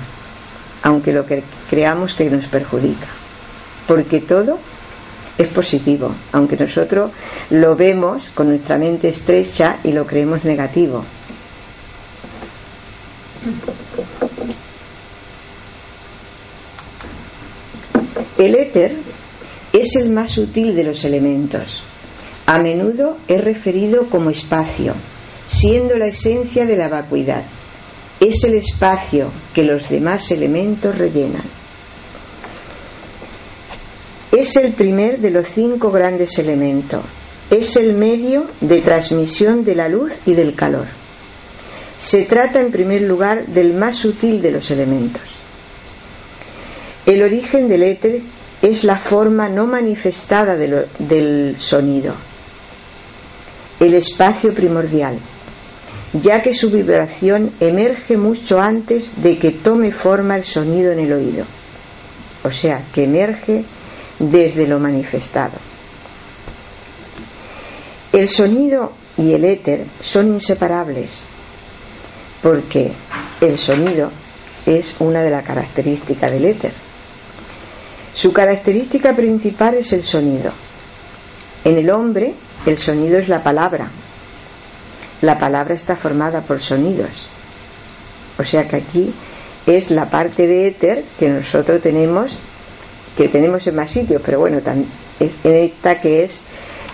aunque lo que creamos que nos perjudica. Porque todo es positivo, aunque nosotros lo vemos con nuestra mente estrecha y lo creemos negativo. El éter es el más sutil de los elementos. A menudo es referido como espacio, siendo la esencia de la vacuidad. Es el espacio que los demás elementos rellenan. Es el primer de los cinco grandes elementos. Es el medio de transmisión de la luz y del calor. Se trata en primer lugar del más sutil de los elementos. El origen del éter es la forma no manifestada del sonido, el espacio primordial, ya que su vibración emerge mucho antes de que tome forma el sonido en el oído, o sea, que emerge desde lo manifestado. El sonido y el éter son inseparables, porque el sonido es una de las características del éter su característica principal es el sonido. En el hombre, el sonido es la palabra. La palabra está formada por sonidos. O sea que aquí es la parte de éter que nosotros tenemos, que tenemos en más sitios, pero bueno, en esta que es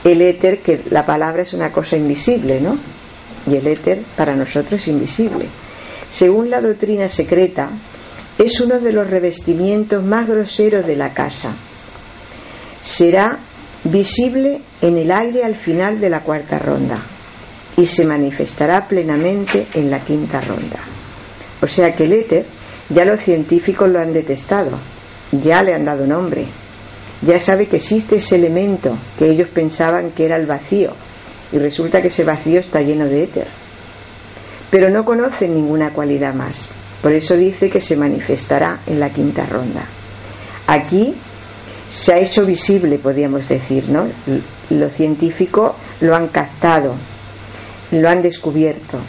el éter, que la palabra es una cosa invisible, ¿no? Y el éter para nosotros es invisible. Según la doctrina secreta, es uno de los revestimientos más groseros de la casa. Será visible en el aire al final de la cuarta ronda y se manifestará plenamente en la quinta ronda. O sea que el éter ya los científicos lo han detestado, ya le han dado nombre, ya sabe que existe ese elemento que ellos pensaban que era el vacío y resulta que ese vacío está lleno de éter. Pero no conocen ninguna cualidad más. Por eso dice que se manifestará en la quinta ronda. Aquí se ha hecho visible, podríamos decir, ¿no? Los científicos lo han captado, lo han descubierto,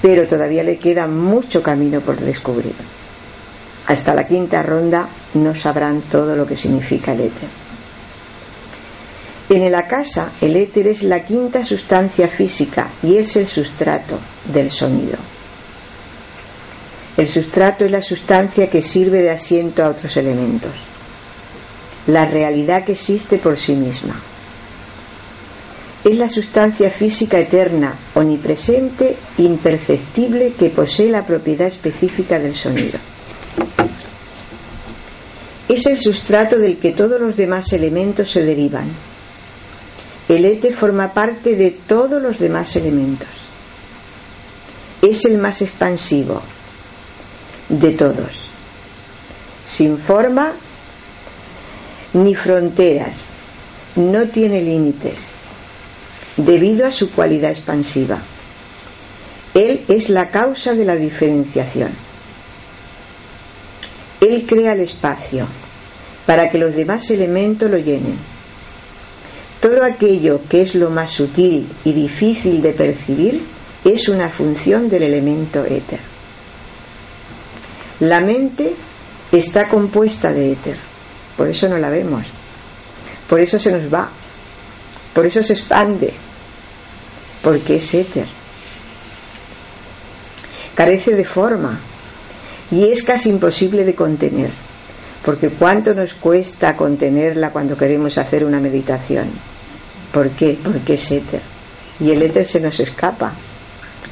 pero todavía le queda mucho camino por descubrir. Hasta la quinta ronda no sabrán todo lo que significa el éter. En el acasa, el éter es la quinta sustancia física y es el sustrato del sonido. El sustrato es la sustancia que sirve de asiento a otros elementos. La realidad que existe por sí misma. Es la sustancia física eterna, omnipresente, imperceptible, que posee la propiedad específica del sonido. Es el sustrato del que todos los demás elementos se derivan. El éter forma parte de todos los demás elementos. Es el más expansivo, de todos, sin forma ni fronteras, no tiene límites, debido a su cualidad expansiva. Él es la causa de la diferenciación. Él crea el espacio para que los demás elementos lo llenen. Todo aquello que es lo más sutil y difícil de percibir es una función del elemento éter. La mente está compuesta de éter, por eso no la vemos, por eso se nos va, por eso se expande, porque es éter. carece de forma y es casi imposible de contener, porque ¿cuánto nos cuesta contenerla cuando queremos hacer una meditación? ¿Por qué? Porque es éter. Y el éter se nos escapa,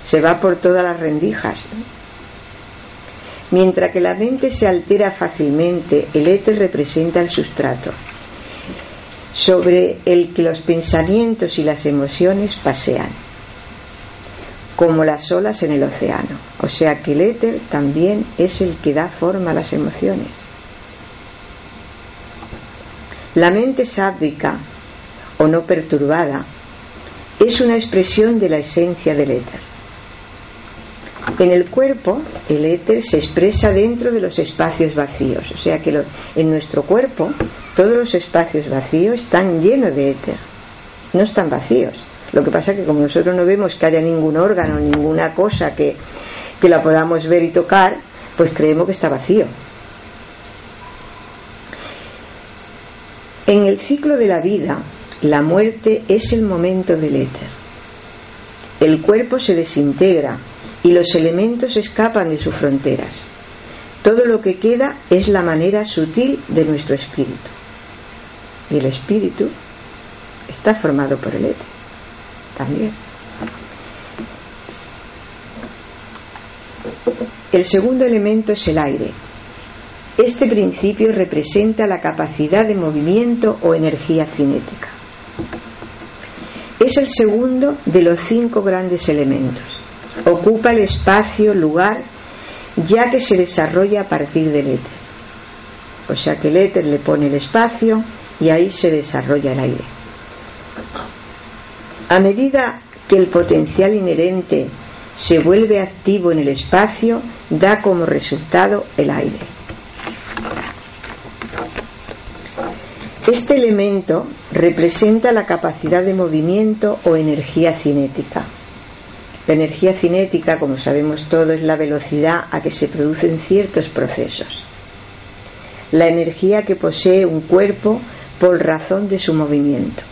se va por todas las rendijas. Mientras que la mente se altera fácilmente, el éter representa el sustrato, sobre el que los pensamientos y las emociones pasean, como las olas en el océano. O sea que el éter también es el que da forma a las emociones. La mente sádica o no perturbada es una expresión de la esencia del éter. En el cuerpo, el éter se expresa dentro de los espacios vacíos, o sea que en nuestro cuerpo todos los espacios vacíos están llenos de éter, no están vacíos. Lo que pasa es que como nosotros no vemos que haya ningún órgano, ninguna cosa que, que la podamos ver y tocar, pues creemos que está vacío. En el ciclo de la vida, la muerte es el momento del éter. El cuerpo se desintegra y los elementos escapan de sus fronteras. Todo lo que queda es la manera sutil de nuestro espíritu. Y el espíritu está formado por el éter también. El segundo elemento es el aire. Este principio representa la capacidad de movimiento o energía cinética. Es el segundo de los cinco grandes elementos. Ocupa el espacio, lugar, ya que se desarrolla a partir del éter. O sea que el éter le pone el espacio y ahí se desarrolla el aire. A medida que el potencial inherente se vuelve activo en el espacio, da como resultado el aire. Este elemento representa la capacidad de movimiento o energía cinética. La energía cinética, como sabemos todos, es la velocidad a que se producen ciertos procesos. La energía que posee un cuerpo por razón de su movimiento.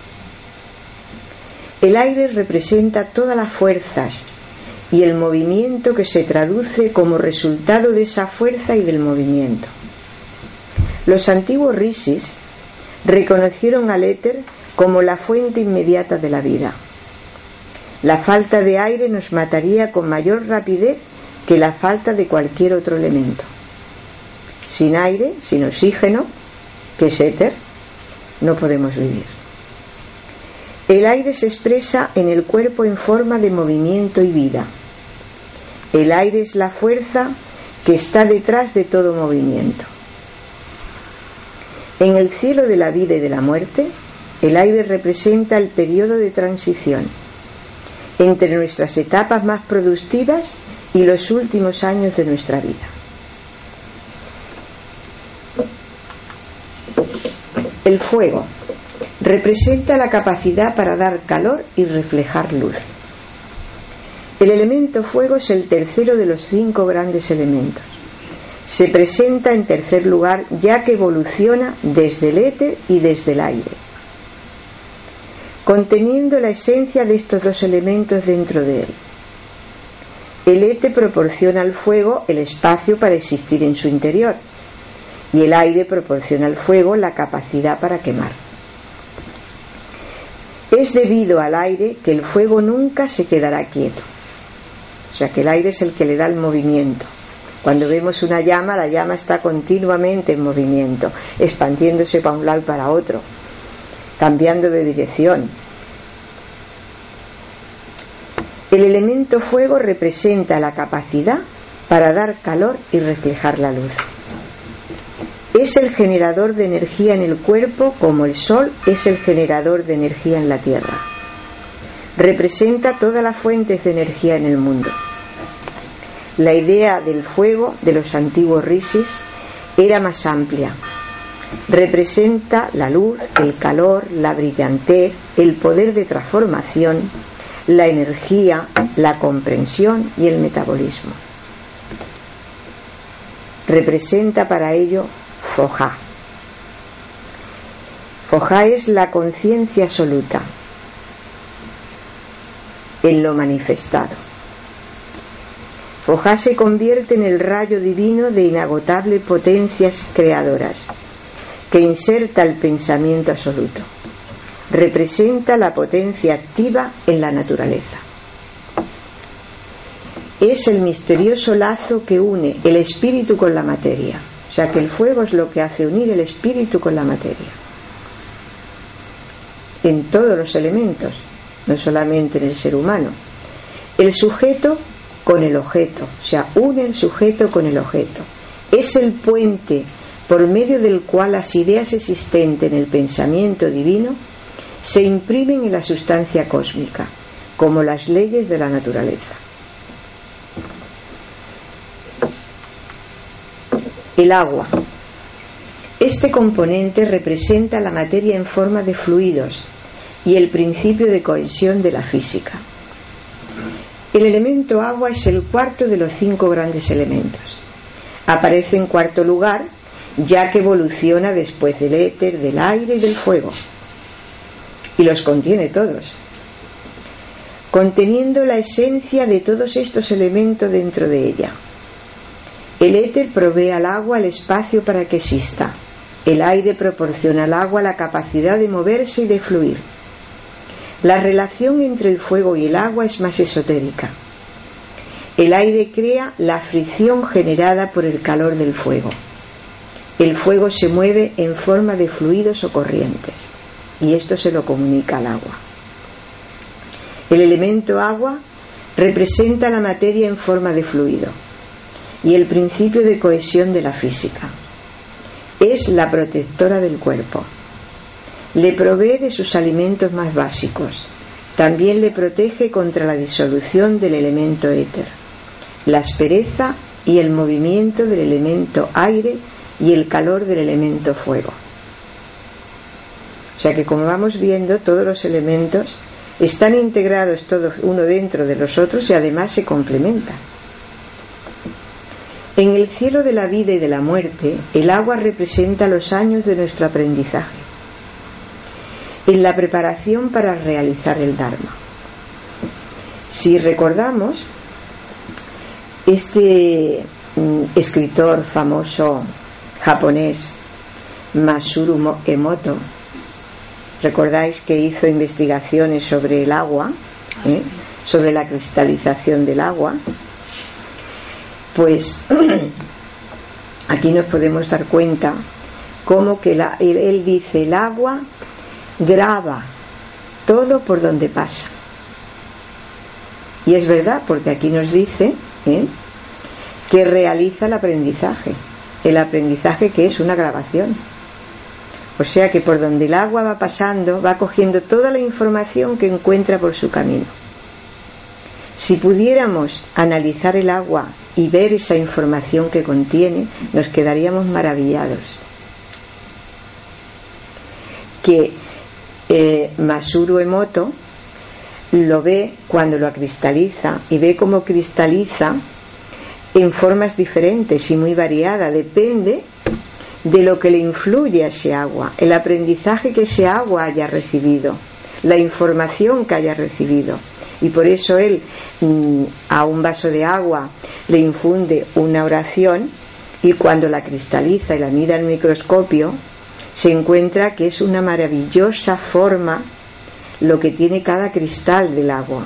El aire representa todas las fuerzas y el movimiento que se traduce como resultado de esa fuerza y del movimiento. Los antiguos rishis reconocieron al éter como la fuente inmediata de la vida. La falta de aire nos mataría con mayor rapidez que la falta de cualquier otro elemento. Sin aire, sin oxígeno, que es éter, no podemos vivir. El aire se expresa en el cuerpo en forma de movimiento y vida. El aire es la fuerza que está detrás de todo movimiento. En el cielo de la vida y de la muerte, el aire representa el periodo de transición entre nuestras etapas más productivas y los últimos años de nuestra vida. El fuego representa la capacidad para dar calor y reflejar luz. El elemento fuego es el tercero de los cinco grandes elementos se presenta en tercer lugar ya que evoluciona desde el éter y desde el aire, conteniendo la esencia de estos dos elementos dentro de él. El éter proporciona al fuego el espacio para existir en su interior y el aire proporciona al fuego la capacidad para quemar. Es debido al aire que el fuego nunca se quedará quieto. O sea que el aire es el que le da el movimiento. Cuando vemos una llama, la llama está continuamente en movimiento, expandiéndose para un lado y para otro, cambiando de dirección. El elemento fuego representa la capacidad para dar calor y reflejar la luz. Es el generador de energía en el cuerpo como el sol es el generador de energía en la tierra. Representa todas las fuentes de energía en el mundo. La idea del fuego de los antiguos rishis era más amplia. Representa la luz, el calor, la brillantez, el poder de transformación, la energía, la comprensión y el metabolismo. Representa para ello Foja. Foja es la conciencia absoluta en lo manifestado. Fojá se convierte en el rayo divino de inagotable potencias creadoras, que inserta el pensamiento absoluto. Representa la potencia activa en la naturaleza. Es el misterioso lazo que une el espíritu con la materia. O sea que el fuego es lo que hace unir el espíritu con la materia. En todos los elementos, no solamente en el ser humano. El sujeto con el objeto, o sea, une el sujeto con el objeto. Es el puente por medio del cual las ideas existentes en el pensamiento divino se imprimen en la sustancia cósmica, como las leyes de la naturaleza. El agua. Este componente representa la materia en forma de fluidos y el principio de cohesión de la física. El elemento agua es el cuarto de los cinco grandes elementos. Aparece en cuarto lugar ya que evoluciona después del éter, del aire y del fuego. Y los contiene todos. Conteniendo la esencia de todos estos elementos dentro de ella. El éter provee al agua el espacio para que exista. El aire proporciona al agua la capacidad de moverse y de fluir. La relación entre el fuego y el agua es más esotérica. El aire crea la fricción generada por el calor del fuego. El fuego se mueve en forma de fluidos o corrientes y esto se lo comunica al agua. El elemento agua representa la materia en forma de fluido y el principio de cohesión de la física. Es la protectora del cuerpo. Le provee de sus alimentos más básicos. También le protege contra la disolución del elemento éter, la aspereza y el movimiento del elemento aire y el calor del elemento fuego. O sea que como vamos viendo, todos los elementos están integrados todos uno dentro de los otros y además se complementan. En el cielo de la vida y de la muerte, el agua representa los años de nuestro aprendizaje, en la preparación para realizar el Dharma. Si recordamos, este mm, escritor famoso japonés Masuru Emoto, recordáis que hizo investigaciones sobre el agua, ¿eh? sobre la cristalización del agua, pues aquí nos podemos dar cuenta cómo que él, dice el agua graba todo por donde pasa. Y es verdad, porque aquí nos dice ¿eh? que realiza el aprendizaje el aprendizaje que es una grabación. O sea que por donde el agua va pasando, va cogiendo toda la información que encuentra por su camino. Si pudiéramos analizar el agua y ver esa información que contiene, nos quedaríamos maravillados. Que eh, Masuru Emoto lo ve cuando lo cristaliza y ve cómo cristaliza en formas diferentes y muy variadas, depende de lo que le influye a ese agua, el aprendizaje que ese agua haya recibido, la información que haya recibido. Y por eso él mm, a un vaso de agua le infunde una oración y cuando la cristaliza y la mira en microscopio, se encuentra que es una maravillosa forma lo que tiene cada cristal del agua,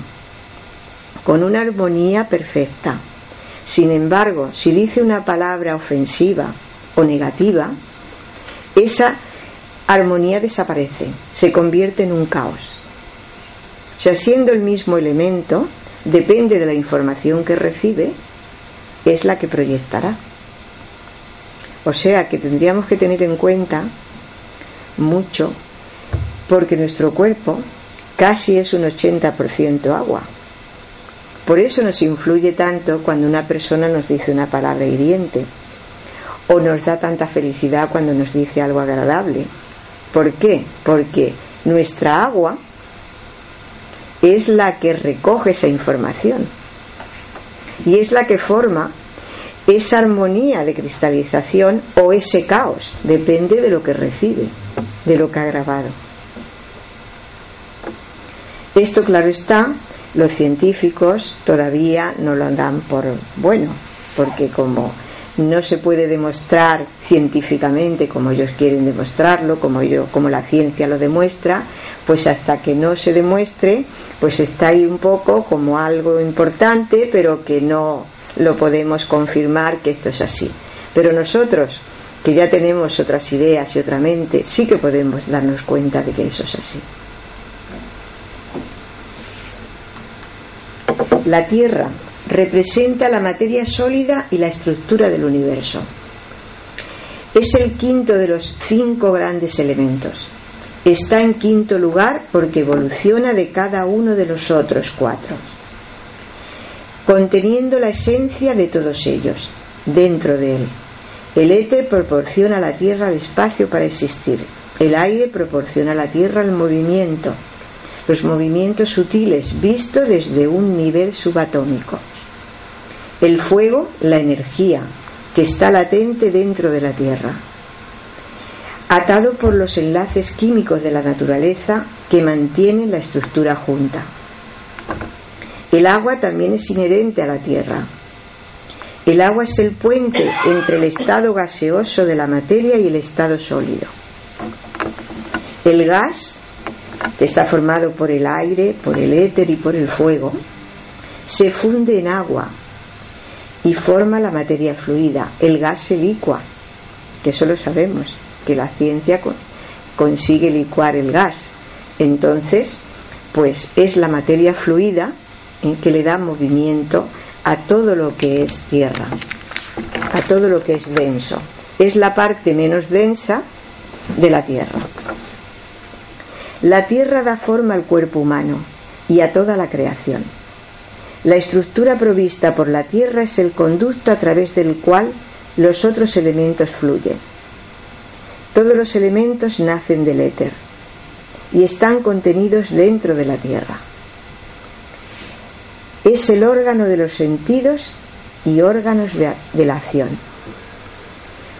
con una armonía perfecta sin embargo, si dice una palabra ofensiva o negativa, esa armonía desaparece, se convierte en un caos. O sea, siendo el mismo elemento, depende de la información que recibe, es la que proyectará. O sea que tendríamos que tener en cuenta mucho, porque nuestro cuerpo casi es un 80% agua. Por eso nos influye tanto cuando una persona nos dice una palabra hiriente o nos da tanta felicidad cuando nos dice algo agradable. ¿Por qué? Porque nuestra agua es la que recoge esa información y es la que forma esa armonía de cristalización o ese caos, depende de lo que recibe, de lo que ha grabado. Esto, claro está, los científicos todavía no lo dan por bueno, porque como no se puede demostrar científicamente como ellos quieren demostrarlo, como yo, como la ciencia lo demuestra, pues hasta que no se demuestre, pues está ahí un poco como algo importante, pero que no lo podemos confirmar que esto es así. Pero nosotros, que ya tenemos otras ideas y otra mente, sí que podemos darnos cuenta de que eso es así. La Tierra representa la materia sólida y la estructura del universo. Es el quinto de los cinco grandes elementos. Está en quinto lugar porque evoluciona de cada uno de los otros cuatro, conteniendo la esencia de todos ellos, dentro de él. El éter proporciona a la Tierra el espacio para existir. El aire proporciona a la Tierra el movimiento, los movimientos sutiles visto desde un nivel subatómico. El fuego, la energía, que está latente dentro de la Tierra, atado por los enlaces químicos de la naturaleza que mantienen la estructura junta. El agua también es inherente a la Tierra. El agua es el puente entre el estado gaseoso de la materia y el estado sólido. El gas que está formado por el aire, por el éter y por el fuego, se funde en agua y forma la materia fluida. El gas se licua, que eso lo sabemos, que la ciencia consigue licuar el gas. Entonces, pues es la materia fluida en que le da movimiento a todo lo que es tierra, a todo lo que es denso. Es la parte menos densa de la tierra. La tierra da forma al cuerpo humano y a toda la creación. La estructura provista por la tierra es el conducto a través del cual los otros elementos fluyen. Todos los elementos nacen del éter y están contenidos dentro de la tierra. Es el órgano de los sentidos y órganos de, la acción.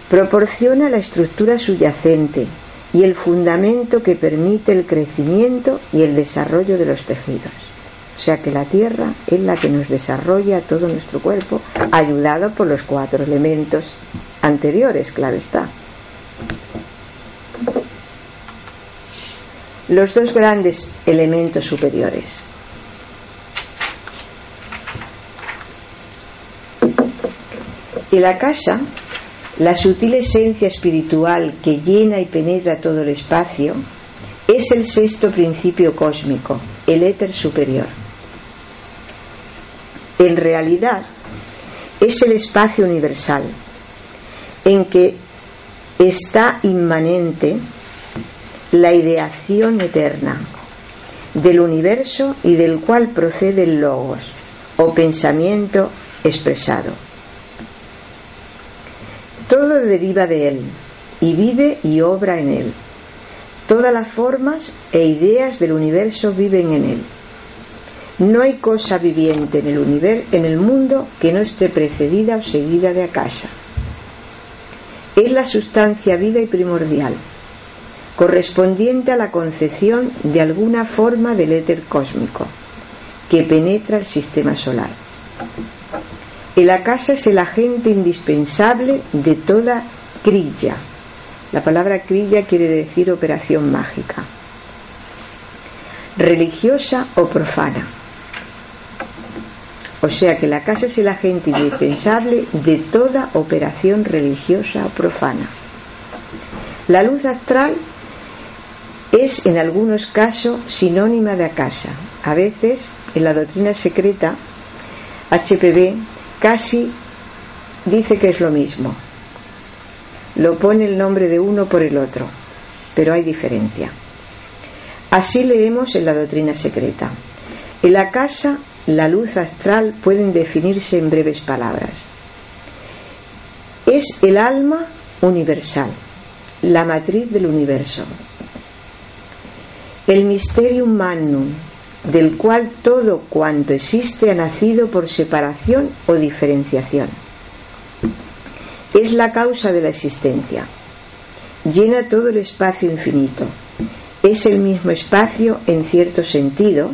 Proporciona la estructura subyacente, y el fundamento que permite el crecimiento y el desarrollo de los tejidos. O sea que la tierra es la que nos desarrolla todo nuestro cuerpo, ayudado por los cuatro elementos anteriores, claro está. Los dos grandes elementos superiores. Y la casa la sutil esencia espiritual que llena y penetra todo el espacio es el sexto principio cósmico, el éter superior. En realidad, es el espacio universal en que está inmanente la ideación eterna del universo y del cual procede el logos o pensamiento expresado. Todo deriva de Él y vive y obra en Él. Todas las formas e ideas del universo viven en Él. No hay cosa viviente en el, universo, en el mundo que no esté precedida o seguida de acaso. Es la sustancia viva y primordial, correspondiente a la concepción de alguna forma del éter cósmico que penetra el sistema solar. El casa es el agente indispensable de toda crilla. La palabra crilla quiere decir operación mágica. Religiosa o profana. O sea que la casa es el agente indispensable de toda operación religiosa o profana. La luz astral es en algunos casos sinónima de casa. A veces, en la doctrina secreta, HPV casi dice que es lo mismo. Lo pone el nombre de uno por el otro, pero hay diferencia. Así leemos en la doctrina secreta. En la casa, la luz astral pueden definirse en breves palabras. Es el alma universal, la matriz del universo. El mysterium magnum, del cual todo cuanto existe ha nacido por separación o diferenciación. Es la causa de la existencia. Llena todo el espacio infinito. Es el mismo espacio en cierto sentido,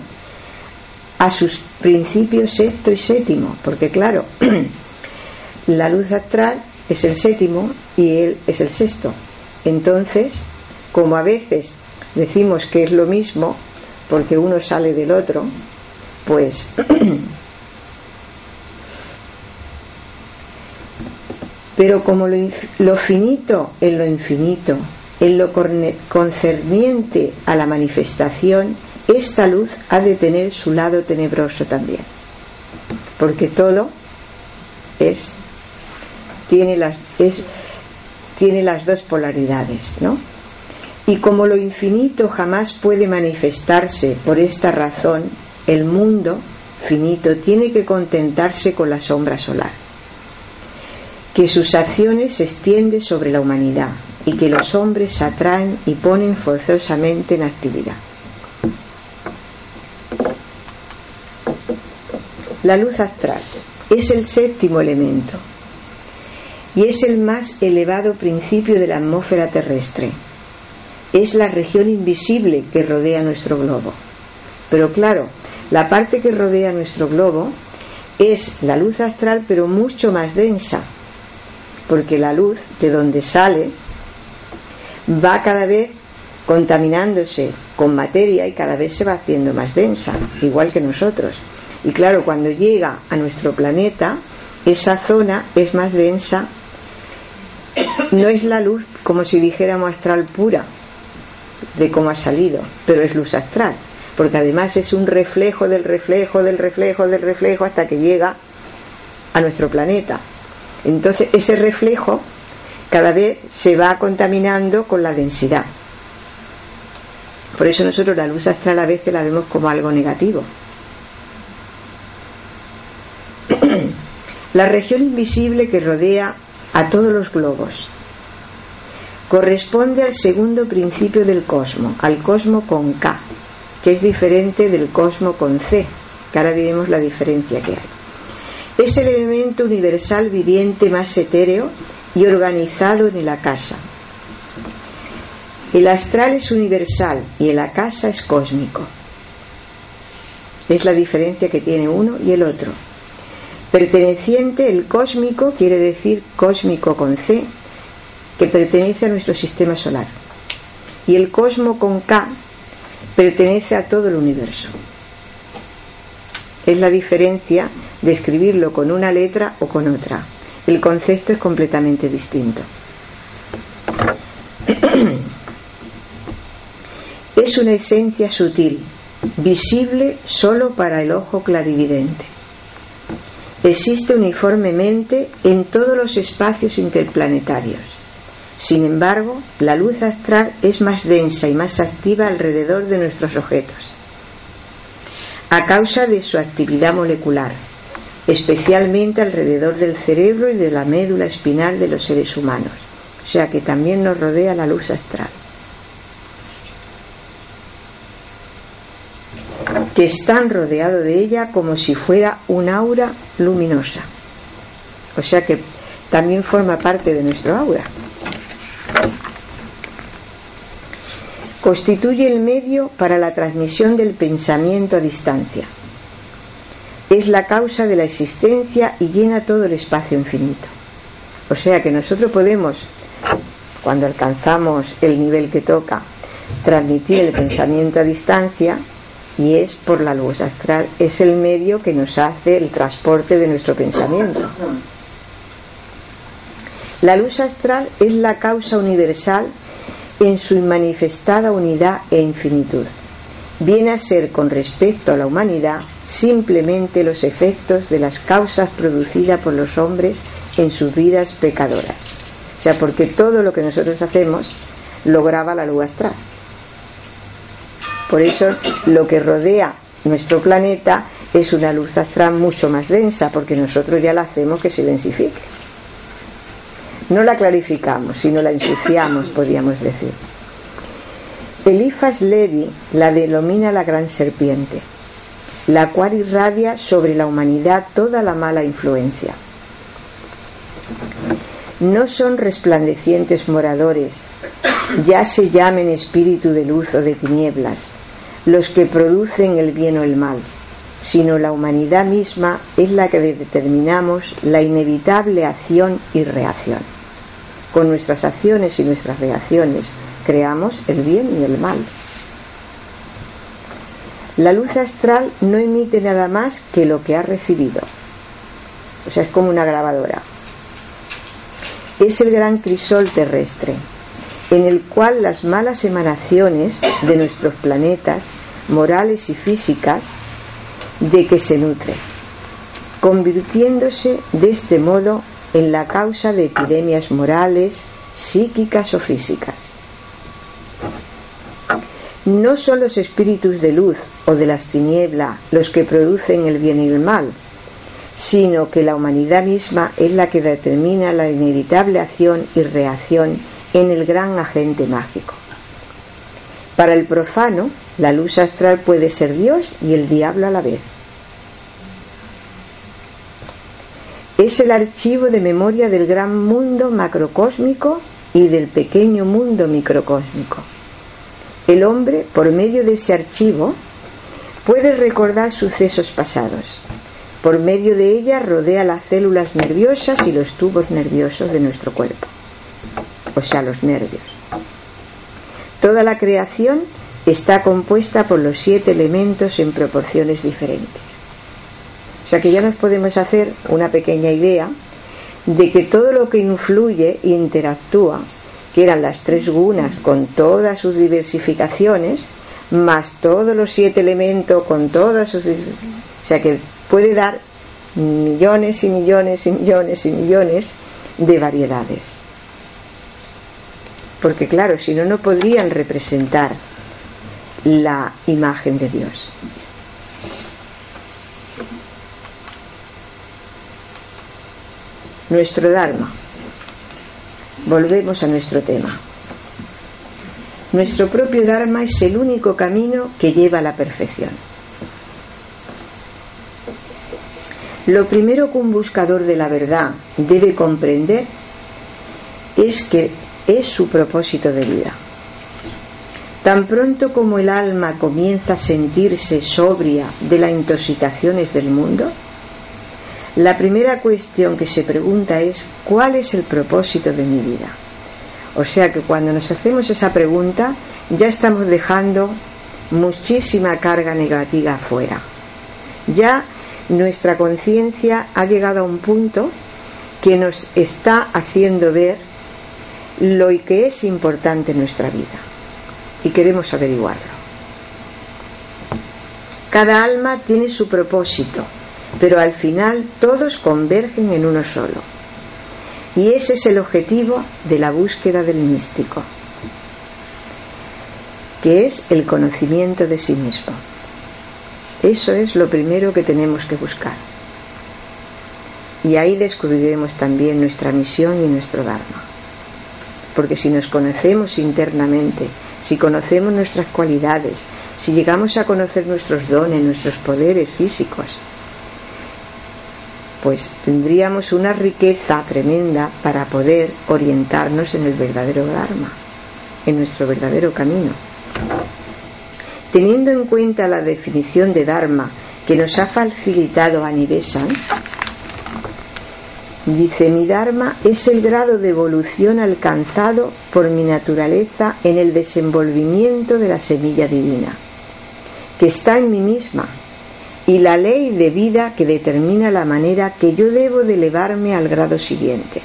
a sus principios sexto y séptimo, porque claro, la luz astral es el séptimo y él es el sexto. Entonces, como a veces decimos que es lo mismo, porque uno sale del otro, pues pero como lo, finito en lo infinito, en lo concerniente a la manifestación, esta luz ha de tener su lado tenebroso también, porque todo es tiene las es, tiene las dos polaridades, ¿no? Y como lo infinito jamás puede manifestarse por esta razón, el mundo finito tiene que contentarse con la sombra solar, que sus acciones se extienden sobre la humanidad y que los hombres atraen y ponen forzosamente en actividad. La luz astral es el séptimo elemento y es el más elevado principio de la atmósfera terrestre es la región invisible que rodea nuestro globo. Pero claro, la parte que rodea nuestro globo es la luz astral, pero mucho más densa, porque la luz de donde sale va cada vez contaminándose con materia y cada vez se va haciendo más densa, igual que nosotros. Y claro, cuando llega a nuestro planeta, esa zona es más densa. No es la luz como si dijéramos astral pura, de cómo ha salido, pero es luz astral, porque además es un reflejo del reflejo, del reflejo, del reflejo, hasta que llega a nuestro planeta. Entonces ese reflejo cada vez se va contaminando con la densidad. Por eso nosotros la luz astral a veces la vemos como algo negativo. la región invisible que rodea a todos los globos, corresponde al segundo principio del cosmo, al cosmo con K, que es diferente del cosmo con C, que ahora diremos la diferencia que hay. Es el elemento universal viviente más etéreo y organizado en la casa. El astral es universal y el casa es cósmico. Es la diferencia que tiene uno y el otro. Perteneciente, el cósmico quiere decir cósmico con C, que pertenece a nuestro sistema solar. Y el cosmo con K pertenece a todo el universo. Es la diferencia de escribirlo con una letra o con otra. El concepto es completamente distinto. Es una esencia sutil, visible solo para el ojo clarividente. Existe uniformemente en todos los espacios interplanetarios sin embargo, la luz astral es más densa y más activa alrededor de nuestros objetos, a causa de su actividad molecular, especialmente alrededor del cerebro y de la médula espinal de los seres humanos, o sea que también nos rodea la luz astral. que están rodeados de ella como si fuera un aura luminosa. O sea que también forma parte de nuestro aura. Constituye el medio para la transmisión del pensamiento a distancia. Es la causa de la existencia y llena todo el espacio infinito. O sea que nosotros podemos, cuando alcanzamos el nivel que toca, transmitir el pensamiento a distancia y es por la luz astral, es el medio que nos hace el transporte de nuestro pensamiento. La luz astral es la causa universal en su manifestada unidad e infinitud. Viene a ser con respecto a la humanidad simplemente los efectos de las causas producidas por los hombres en sus vidas pecadoras. O sea, porque todo lo que nosotros hacemos lo graba la luz astral. Por eso lo que rodea nuestro planeta es una luz astral mucho más densa, porque nosotros ya la hacemos que se densifique. No la clarificamos, sino la ensuciamos, podríamos decir. Elifas Levi la denomina la gran serpiente, la cual irradia sobre la humanidad toda la mala influencia. No son resplandecientes moradores, ya se llamen espíritu de luz o de tinieblas, los que producen el bien o el mal, sino la humanidad misma es la que determinamos la inevitable acción y reacción. Con nuestras acciones y nuestras reacciones creamos el bien y el mal. La luz astral no emite nada más que lo que ha recibido. O sea, es como una grabadora. Es el gran crisol terrestre, en el cual las malas emanaciones de nuestros planetas, morales y físicas, de que se nutre, convirtiéndose de este modo en la causa de epidemias morales, psíquicas o físicas. No son los espíritus de luz o de las tinieblas los que producen el bien y el mal, sino que la humanidad misma es la que determina la inevitable acción y reacción en el gran agente mágico. Para el profano, la luz astral puede ser Dios y el diablo a la vez. Es el archivo de memoria del gran mundo macrocósmico y del pequeño mundo microcósmico. El hombre, por medio de ese archivo, puede recordar sucesos pasados. Por medio de ella rodea las células nerviosas y los tubos nerviosos de nuestro cuerpo, o sea, los nervios. Toda la creación está compuesta por los siete elementos en proporciones diferentes. O sea que ya nos podemos hacer una pequeña idea de que todo lo que influye e interactúa, que eran las tres gunas con todas sus diversificaciones, más todos los siete elementos con todas sus... O sea que puede dar millones y millones y millones y millones de variedades. Porque claro, si no, no podrían representar la imagen de Dios. Nuestro Dharma. Volvemos a nuestro tema. Nuestro propio Dharma es el único camino que lleva a la perfección. Lo primero que un buscador de la verdad debe comprender es que es su propósito de vida. Tan pronto como el alma comienza a sentirse sobria de las intoxicaciones del mundo, la primera cuestión que se pregunta es ¿cuál es el propósito de mi vida? O sea que cuando nos hacemos esa pregunta ya estamos dejando muchísima carga negativa afuera. Ya nuestra conciencia ha llegado a un punto que nos está haciendo ver lo que es importante en nuestra vida y queremos averiguarlo. Cada alma tiene su propósito, pero al final todos convergen en uno solo. Y ese es el objetivo de la búsqueda del místico, que es el conocimiento de sí mismo. Eso es lo primero que tenemos que buscar. Y ahí descubriremos también nuestra misión y nuestro Dharma. Porque si nos conocemos internamente, si conocemos nuestras cualidades, si llegamos a conocer nuestros dones, nuestros poderes físicos, pues tendríamos una riqueza tremenda para poder orientarnos en el verdadero Dharma, en nuestro verdadero camino. Teniendo en cuenta la definición de Dharma que nos ha facilitado Anibesan, dice mi Dharma es el grado de evolución alcanzado por mi naturaleza en el desenvolvimiento de la semilla divina, que está en mí misma, y la ley de vida que determina la manera que yo debo de elevarme al grado siguiente.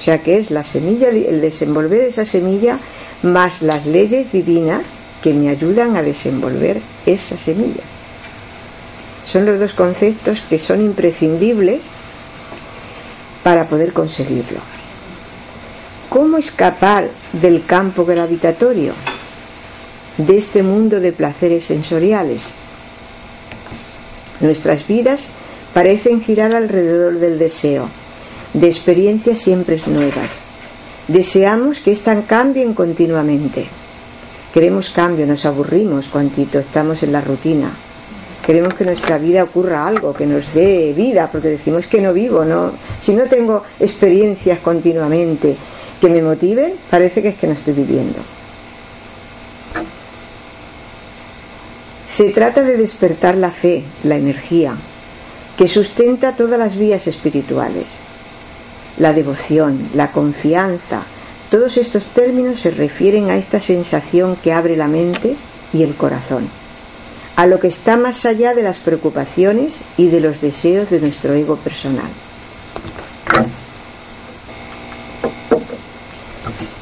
O sea que es la semilla, el desenvolver esa semilla más las leyes divinas que me ayudan a desenvolver esa semilla. Son los dos conceptos que son imprescindibles para poder conseguirlo. ¿Cómo escapar del campo gravitatorio? De este mundo de placeres sensoriales. Nuestras vidas parecen girar alrededor del deseo, de experiencias siempre nuevas. Deseamos que éstas cambien continuamente Queremos cambio, nos aburrimos cuantito estamos en la rutina. Queremos que nuestra vida ocurra algo, que nos dé vida, porque decimos que no vivo, no. Si no tengo experiencias continuamente que me motiven, parece que es que no estoy viviendo. Se trata de despertar la fe, la energía, que sustenta todas las vías espirituales. La devoción, la confianza, todos estos términos se refieren a esta sensación que abre la mente y el corazón, a lo que está más allá de las preocupaciones y de los deseos de nuestro ego personal.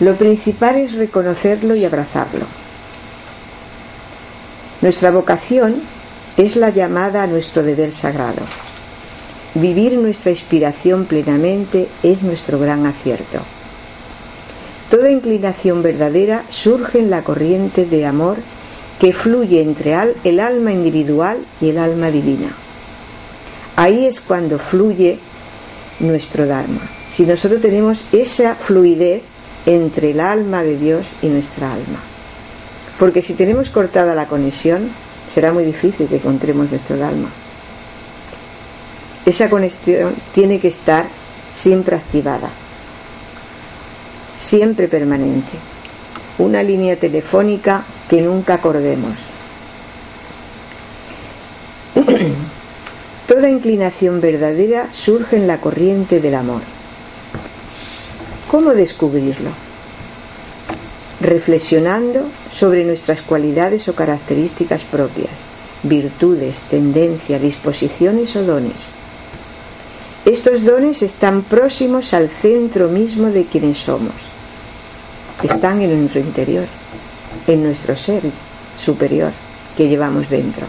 Lo principal es reconocerlo y abrazarlo. Nuestra vocación es la llamada a nuestro deber sagrado. Vivir nuestra inspiración plenamente es nuestro gran acierto. Toda inclinación verdadera surge en la corriente de amor que fluye entre el alma individual y el alma divina. Ahí es cuando fluye nuestro Dharma. Si nosotros tenemos esa fluidez entre el alma de Dios y nuestra alma. Porque si tenemos cortada la conexión, será muy difícil que encontremos nuestro alma. Esa conexión tiene que estar siempre activada, siempre permanente. Una línea telefónica que nunca acordemos. Toda inclinación verdadera surge en la corriente del amor. ¿Cómo descubrirlo? Reflexionando sobre nuestras cualidades o características propias, virtudes, tendencias, disposiciones o dones. Estos dones están próximos al centro mismo de quienes somos. Están en nuestro interior, en nuestro ser superior que llevamos dentro.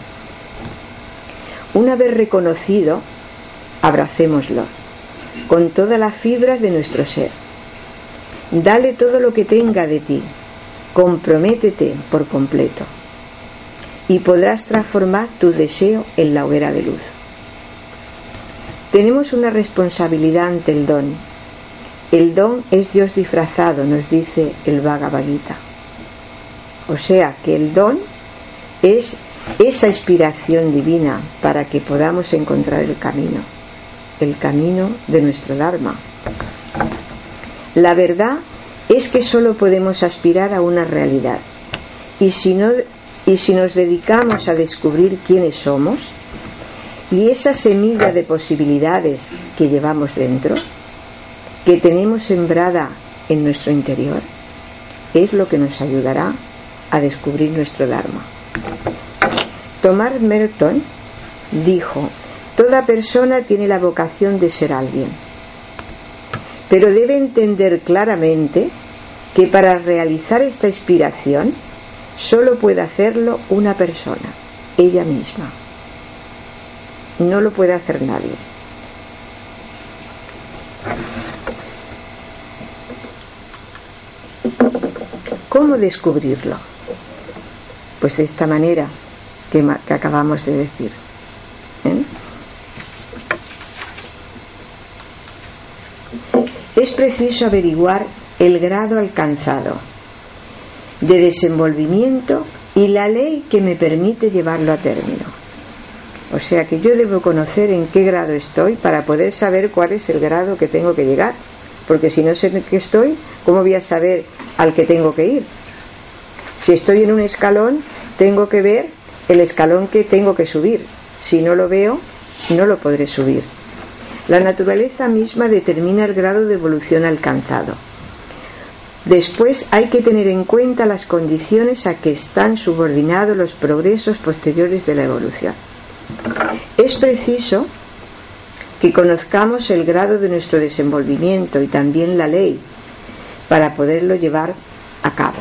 Una vez reconocido, abracémoslo con todas las fibras de nuestro ser. Dale todo lo que tenga de ti, comprométete por completo y podrás transformar tu deseo en la hoguera de luz. Tenemos una responsabilidad ante el don. El don es Dios disfrazado, nos dice el Bhagavad Gita. O sea que el don es esa inspiración divina para que podamos encontrar el camino, el camino de nuestro Dharma. La verdad es que solo podemos aspirar a una realidad. Y si, no, y si nos dedicamos a descubrir quiénes somos y esa semilla de posibilidades que llevamos dentro, que tenemos sembrada en nuestro interior, es lo que nos ayudará a descubrir nuestro Dharma. Tomás Merton dijo, toda persona tiene la vocación de ser alguien, pero debe entender claramente que para realizar esta inspiración solo puede hacerlo una persona, ella misma. No lo puede hacer nadie. ¿Cómo descubrirlo? Pues de esta manera que, acabamos de decir. ¿eh? Es preciso averiguar el grado alcanzado de desenvolvimiento y la ley que me permite llevarlo a término. O sea que yo debo conocer en qué grado estoy para poder saber cuál es el grado que tengo que llegar. Porque si no sé en qué estoy, ¿cómo voy a saber al que tengo que ir? Si estoy en un escalón, tengo que ver el escalón que tengo que subir. Si no lo veo, no lo podré subir. La naturaleza misma determina el grado de evolución alcanzado. Después hay que tener en cuenta las condiciones a que están subordinados los progresos posteriores de la evolución. Es preciso que conozcamos el grado de nuestro desenvolvimiento y también la ley para poderlo llevar a cabo,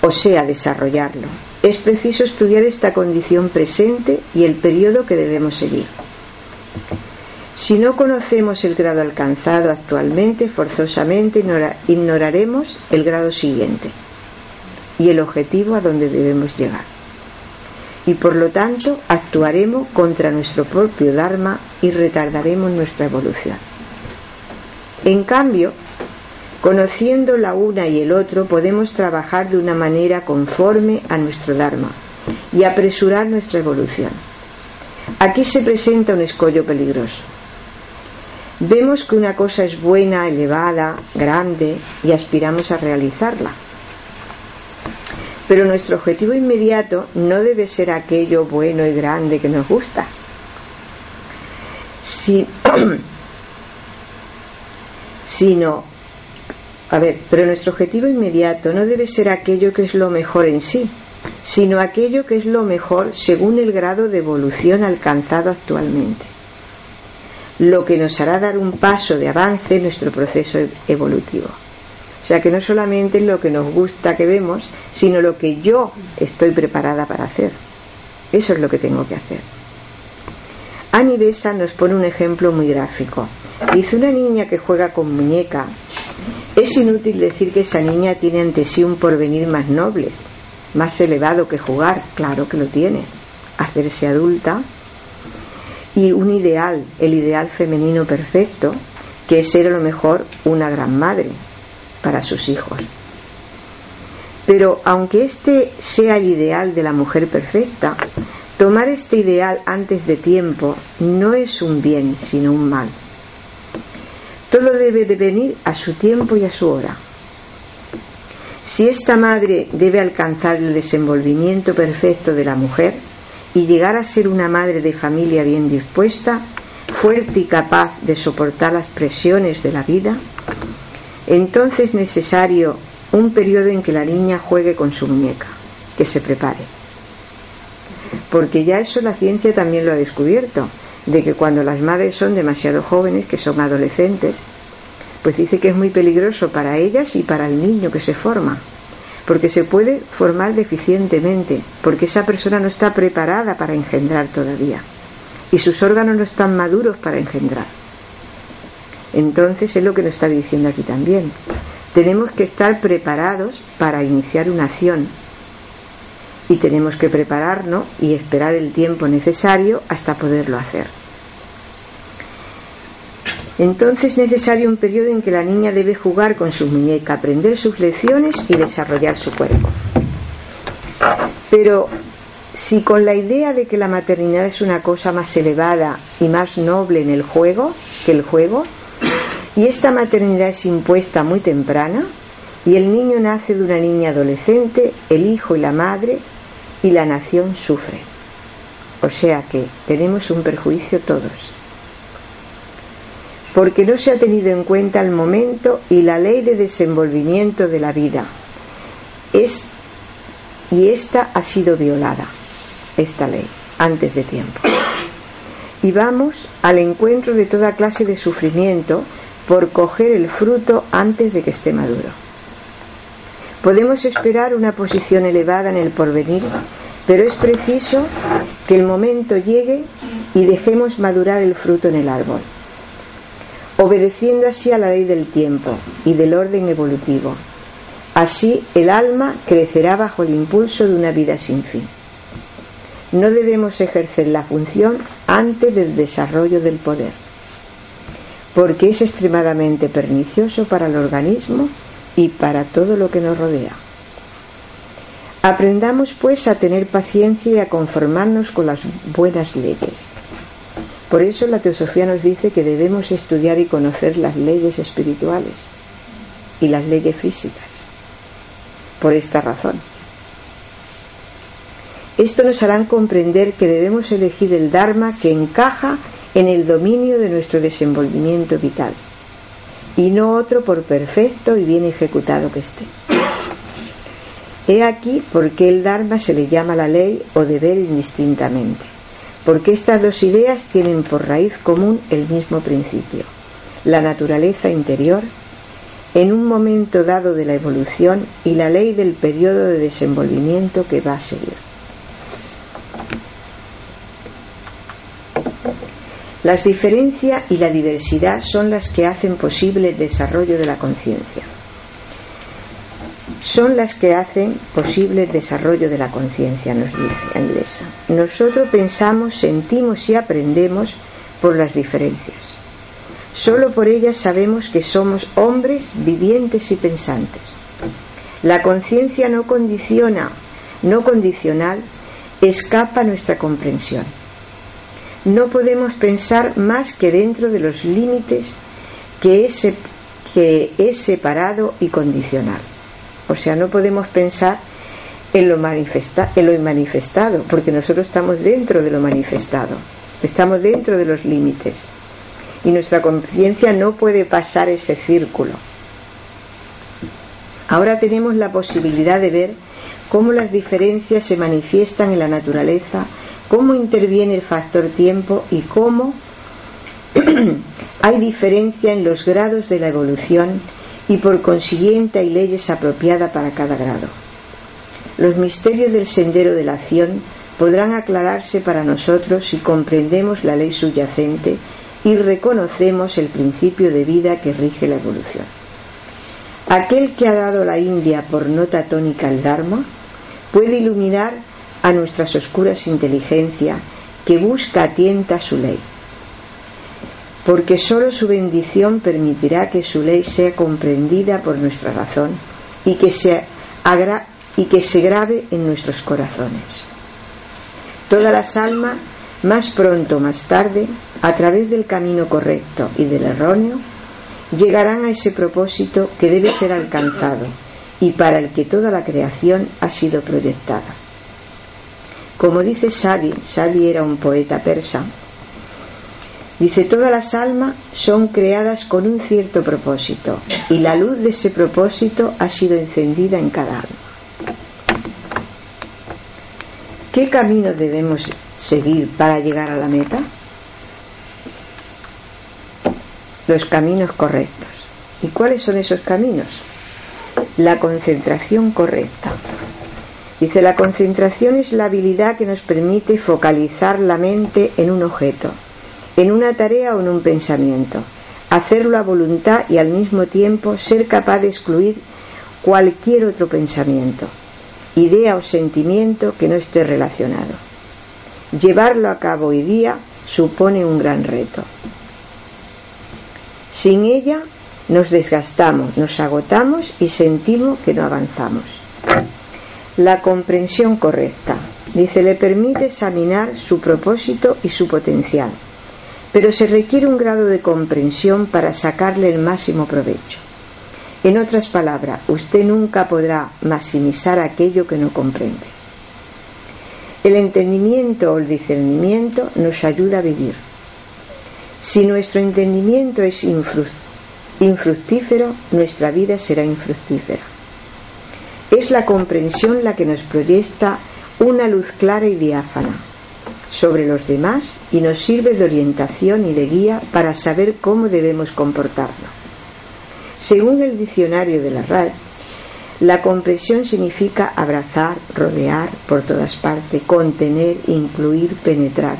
o sea, desarrollarlo. Es preciso estudiar esta condición presente y el periodo que debemos seguir. Si no conocemos el grado alcanzado actualmente, forzosamente ignoraremos el grado siguiente y el objetivo a donde debemos llegar. Y por lo tanto actuaremos contra nuestro propio Dharma y retardaremos nuestra evolución. En cambio, conociendo la una y el otro, podemos trabajar de una manera conforme a nuestro Dharma y apresurar nuestra evolución. Aquí se presenta un escollo peligroso Vemos que una cosa es buena, elevada, grande y aspiramos a realizarla. Pero nuestro objetivo inmediato no debe ser aquello bueno y grande que nos gusta. sino, a ver, pero nuestro objetivo inmediato no debe ser aquello que es lo mejor en sí, sino aquello que es lo mejor según el grado de evolución alcanzado actualmente. Lo que nos hará dar un paso de avance en nuestro proceso evolutivo. O sea que no solamente es lo que nos gusta que vemos, sino lo que yo estoy preparada para hacer. Eso es lo que tengo que hacer. Ani Besa nos pone un ejemplo muy gráfico. Dice una niña que juega con muñeca. Es inútil decir que esa niña tiene ante sí un porvenir más noble, más elevado que jugar. Claro que lo tiene. Hacerse adulta y un ideal, el ideal femenino perfecto, que es ser a lo mejor una gran madre, para sus hijos. Pero aunque este sea el ideal de la mujer perfecta, tomar este ideal antes de tiempo no es un bien, sino un mal. Todo debe de venir a su tiempo y a su hora. Si esta madre debe alcanzar el desenvolvimiento perfecto de la mujer y llegar a ser una madre de familia bien dispuesta, fuerte y capaz de soportar las presiones de la vida, entonces es necesario un periodo en que la niña juegue con su muñeca, que se prepare. Porque ya eso la ciencia también lo ha descubierto, de que cuando las madres son demasiado jóvenes, que son adolescentes, pues dice que es muy peligroso para ellas y para el niño que se forma, porque se puede formar deficientemente, porque esa persona no está preparada para engendrar todavía, y sus órganos no están maduros para engendrar. Entonces es lo que nos está diciendo aquí también. Tenemos que estar preparados para iniciar una acción y tenemos que prepararnos y esperar el tiempo necesario hasta poderlo hacer. Entonces es necesario un periodo en que la niña debe jugar con su muñeca, aprender sus lecciones y desarrollar su cuerpo. Pero si con la idea de que la maternidad es una cosa más elevada y más noble en el juego que el juego, y esta maternidad es impuesta muy temprana y el niño nace de una niña adolescente, el hijo y la madre y la nación sufre. O sea que tenemos un perjuicio todos. Porque no se ha tenido en cuenta el momento y la ley de desenvolvimiento de la vida. Es, y esta ha sido violada, esta ley, antes de tiempo. Y vamos al encuentro de toda clase de sufrimiento por coger el fruto antes de que esté maduro. Podemos esperar una posición elevada en el porvenir, pero es preciso que el momento llegue y dejemos madurar el fruto en el árbol, obedeciendo así a la ley del tiempo y del orden evolutivo. Así el alma crecerá bajo el impulso de una vida sin fin. No debemos ejercer la función antes del desarrollo del poder porque es extremadamente pernicioso para el organismo y para todo lo que nos rodea. Aprendamos pues a tener paciencia y a conformarnos con las buenas leyes. Por eso la teosofía nos dice que debemos estudiar y conocer las leyes espirituales y las leyes físicas. Por esta razón. Esto nos hará comprender que debemos elegir el Dharma que encaja en el dominio de nuestro desenvolvimiento vital y no otro por perfecto y bien ejecutado que esté. He aquí por qué el Dharma se le llama la ley o deber indistintamente, porque estas dos ideas tienen por raíz común el mismo principio, la naturaleza interior, en un momento dado de la evolución y la ley del periodo de desenvolvimiento que va a seguir. Las diferencias y la diversidad son las que hacen posible el desarrollo de la conciencia. Son las que hacen posible el desarrollo de la conciencia, nos dice Inglesa. Nosotros pensamos, sentimos y aprendemos por las diferencias. Solo por ellas sabemos que somos hombres vivientes y pensantes. La conciencia no condiciona, no condicional, escapa a nuestra comprensión no podemos pensar más que dentro de los límites que que es separado y condicional. O sea, no podemos pensar en lo, manifesta, en lo inmanifestado, porque nosotros estamos dentro de lo manifestado, estamos dentro de los límites y nuestra conciencia no puede pasar ese círculo. Ahora tenemos la posibilidad de ver cómo las diferencias se manifiestan en la naturaleza, cómo interviene el factor tiempo y cómo hay diferencia en los grados de la evolución y por consiguiente hay leyes apropiadas para cada grado. Los misterios del sendero de la acción podrán aclararse para nosotros si comprendemos la ley subyacente y reconocemos el principio de vida que rige la evolución. Aquel que ha dado la India por nota tónica al Dharma puede iluminar a nuestras oscuras inteligencias que busca a tienta su ley, porque sólo su bendición permitirá que su ley sea comprendida por nuestra razón y que se agra y que se grabe en nuestros corazones. Todas las almas, más pronto o más tarde, a través del camino correcto y del erróneo, llegarán a ese propósito que debe ser alcanzado y para el que toda la creación ha sido proyectada. Como dice Sadi, Sadi era un poeta persa, dice, todas las almas son creadas con un cierto propósito y la luz de ese propósito ha sido encendida en cada alma. ¿Qué camino debemos seguir para llegar a la meta? Los caminos correctos. ¿Y cuáles son esos caminos? La concentración correcta. Dice, la concentración es la habilidad que nos permite focalizar la mente en un objeto, en una tarea o en un pensamiento, hacerlo a voluntad y al mismo tiempo ser capaz de excluir cualquier otro pensamiento idea o sentimiento que no esté relacionado. Llevarlo a cabo hoy día supone un gran reto. Sin ella nos desgastamos, nos agotamos y sentimos que no avanzamos. La comprensión correcta, dice, le permite examinar su propósito y su potencial, pero se requiere un grado de comprensión para sacarle el máximo provecho. En otras palabras, usted nunca podrá maximizar aquello que no comprende. El entendimiento o el discernimiento nos ayuda a vivir. Si nuestro entendimiento es infructífero, nuestra vida será infructífera. Es la comprensión la que nos proyecta una luz clara y diáfana sobre los demás y nos sirve de orientación y de guía para saber cómo debemos comportarnos. Según el diccionario de la RAE, la comprensión significa abrazar, rodear por todas partes, contener, incluir, penetrar.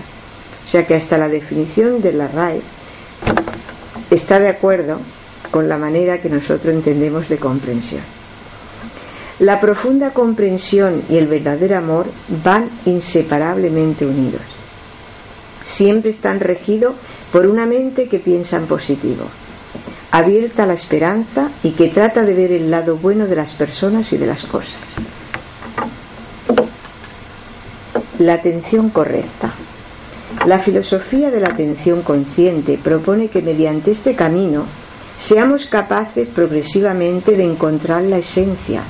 O sea que hasta la definición de la RAE está de acuerdo con la manera que nosotros entendemos de comprensión. La profunda comprensión y el verdadero amor van inseparablemente unidos. Siempre están regidos por una mente que piensa en positivo abierta a la esperanza y que trata de ver el lado bueno de las personas y de las cosas. La atención correcta. La filosofía de la atención consciente propone que mediante este camino seamos capaces progresivamente de encontrar la esencia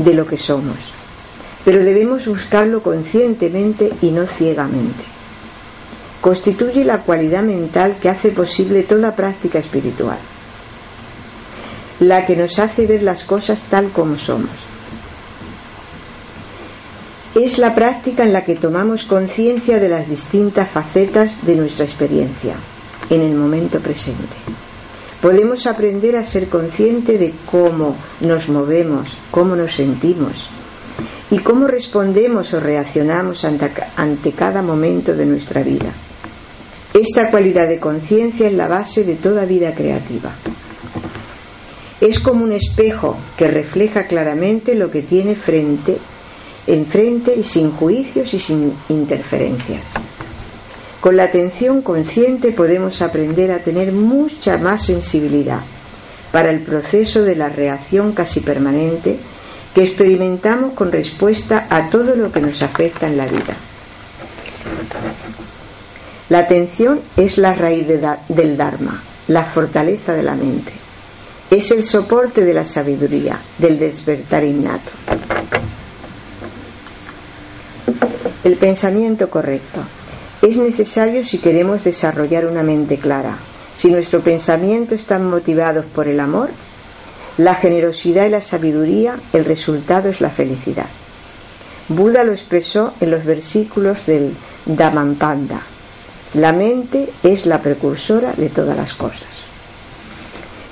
de lo que somos, pero debemos buscarlo conscientemente y no ciegamente constituye la cualidad mental que hace posible toda práctica espiritual, la que nos hace ver las cosas tal como somos. Es la práctica en la que tomamos conciencia de las distintas facetas de nuestra experiencia en el momento presente. Podemos aprender a ser conscientes de cómo nos movemos, cómo nos sentimos y cómo respondemos o reaccionamos ante, ante cada momento de nuestra vida. Esta cualidad de conciencia es la base de toda vida creativa. Es como un espejo que refleja claramente lo que tiene frente, enfrente y sin juicios y sin interferencias. Con la atención consciente podemos aprender a tener mucha más sensibilidad para el proceso de la reacción casi permanente que experimentamos con respuesta a todo lo que nos afecta en la vida. La atención es la raíz del Dharma, la fortaleza de la mente. Es el soporte de la sabiduría, del despertar innato. El pensamiento correcto es necesario si queremos desarrollar una mente clara. Si nuestro pensamiento están motivados por el amor, la generosidad y la sabiduría, el resultado es la felicidad. Buda lo expresó en los versículos del Dhammapada. La mente es la precursora de todas las cosas.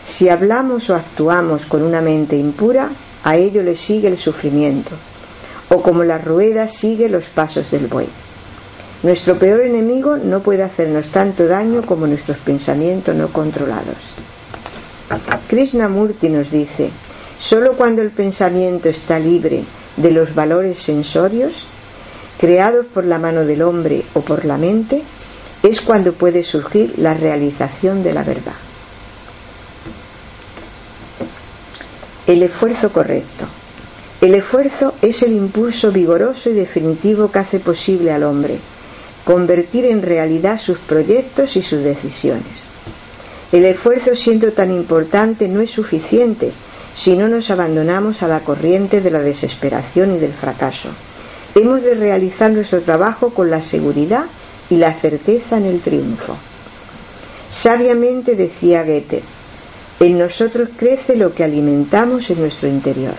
Si hablamos o actuamos con una mente impura, a ello le sigue el sufrimiento, o como la rueda sigue los pasos del buey. Nuestro peor enemigo no puede hacernos tanto daño como nuestros pensamientos no controlados. Krishnamurti nos dice, solo cuando el pensamiento está libre de los valores sensorios, creados por la mano del hombre o por la mente, es cuando puede surgir la realización de la verdad. El esfuerzo correcto. El esfuerzo es el impulso vigoroso y definitivo que hace posible al hombre convertir en realidad sus proyectos y sus decisiones. El esfuerzo siendo tan importante no es suficiente si no nos abandonamos a la corriente de la desesperación y del fracaso. Hemos de realizar nuestro trabajo con la seguridad y la certeza en el triunfo. Sabiamente decía Goethe, en nosotros crece lo que alimentamos en nuestro interior.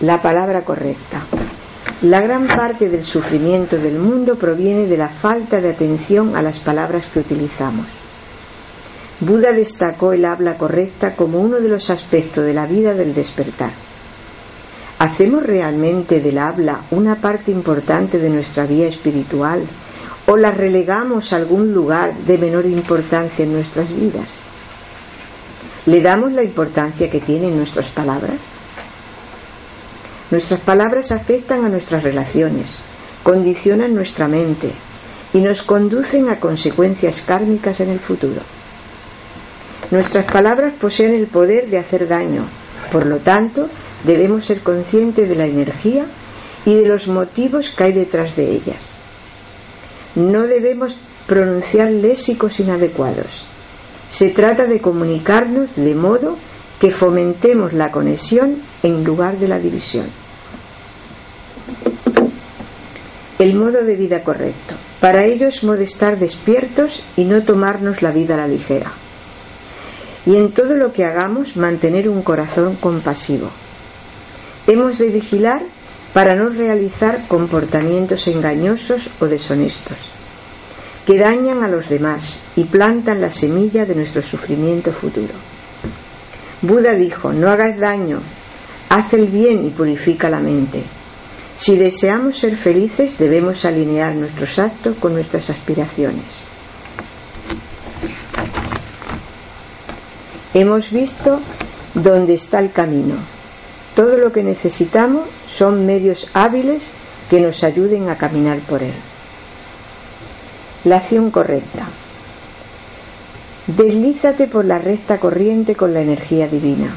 La palabra correcta. La gran parte del sufrimiento del mundo proviene de la falta de atención a las palabras que utilizamos. Buda destacó el habla correcta como uno de los aspectos de la vida del despertar. ¿Hacemos realmente del habla una parte importante de nuestra vida espiritual o la relegamos a algún lugar de menor importancia en nuestras vidas? ¿Le damos la importancia que tienen nuestras palabras? Nuestras palabras afectan a nuestras relaciones, condicionan nuestra mente y nos conducen a consecuencias kármicas en el futuro. Nuestras palabras poseen el poder de hacer daño, por lo tanto, debemos ser conscientes de la energía y de los motivos que hay detrás de ellas. No debemos pronunciar léxicos inadecuados. Se trata de comunicarnos de modo que fomentemos la conexión en lugar de la división. El modo de vida correcto. Para ello es modo estar despiertos y no tomarnos la vida a la ligera. Y en todo lo que hagamos mantener un corazón compasivo. Hemos de vigilar para no realizar comportamientos engañosos o deshonestos que dañan a los demás y plantan la semilla de nuestro sufrimiento futuro. Buda dijo, no hagas daño, haz el bien y purifica la mente. Si deseamos ser felices debemos alinear nuestros actos con nuestras aspiraciones. Hemos visto dónde está el camino. Todo lo que necesitamos son medios hábiles que nos ayuden a caminar por él. La acción correcta. Deslízate por la recta corriente con la energía divina.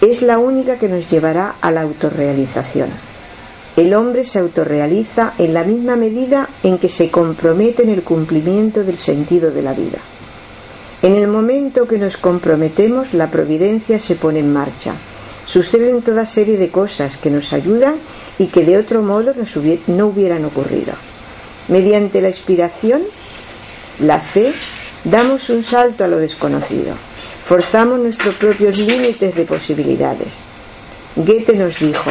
Es la única que nos llevará a la autorrealización. El hombre se autorrealiza en la misma medida en que se compromete en el cumplimiento del sentido de la vida. En el momento que nos comprometemos, la providencia se pone en marcha. Suceden toda serie de cosas que nos ayudan y que de otro modo no hubieran ocurrido. Mediante la inspiración, la fe, damos un salto a lo desconocido. Forzamos nuestros propios límites de posibilidades. Goethe nos dijo,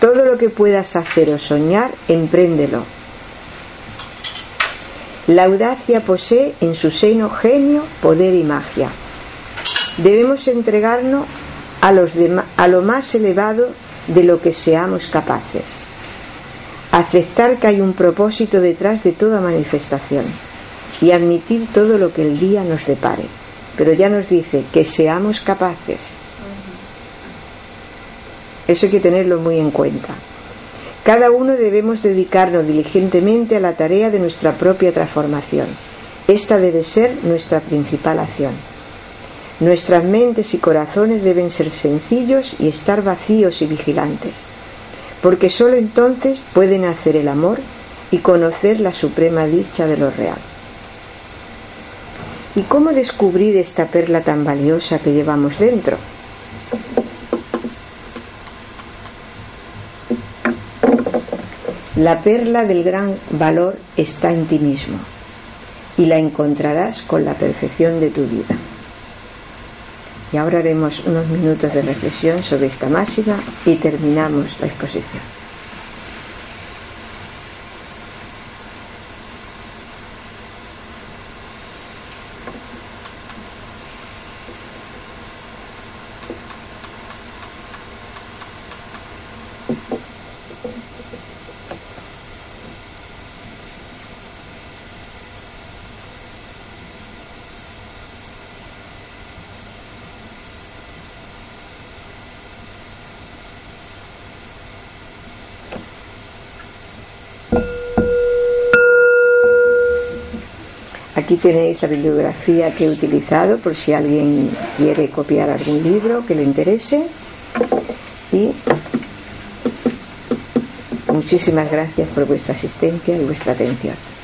todo lo que puedas hacer o soñar, empréndelo. La audacia posee en su seno genio, poder y magia. Debemos entregarnos a, los a lo más elevado de lo que seamos capaces aceptar que hay un propósito detrás de toda manifestación y admitir todo lo que el día nos depare. Pero ya nos dice que seamos capaces. Eso hay que tenerlo muy en cuenta. Cada uno debemos dedicarnos diligentemente a la tarea de nuestra propia transformación. Esta debe ser nuestra principal acción. Nuestras mentes y corazones deben ser sencillos y estar vacíos y vigilantes porque sólo entonces pueden hacer el amor y conocer la suprema dicha de lo real. ¿Y cómo descubrir esta perla tan valiosa que llevamos dentro? La perla del gran valor está en ti mismo y la encontrarás con la perfección de tu vida. Y ahora haremos unos minutos de reflexión sobre esta máxima y terminamos la exposición. Aquí tenéis la bibliografía que he utilizado por si alguien quiere copiar algún libro que le interese. Y muchísimas gracias por vuestra asistencia y vuestra atención.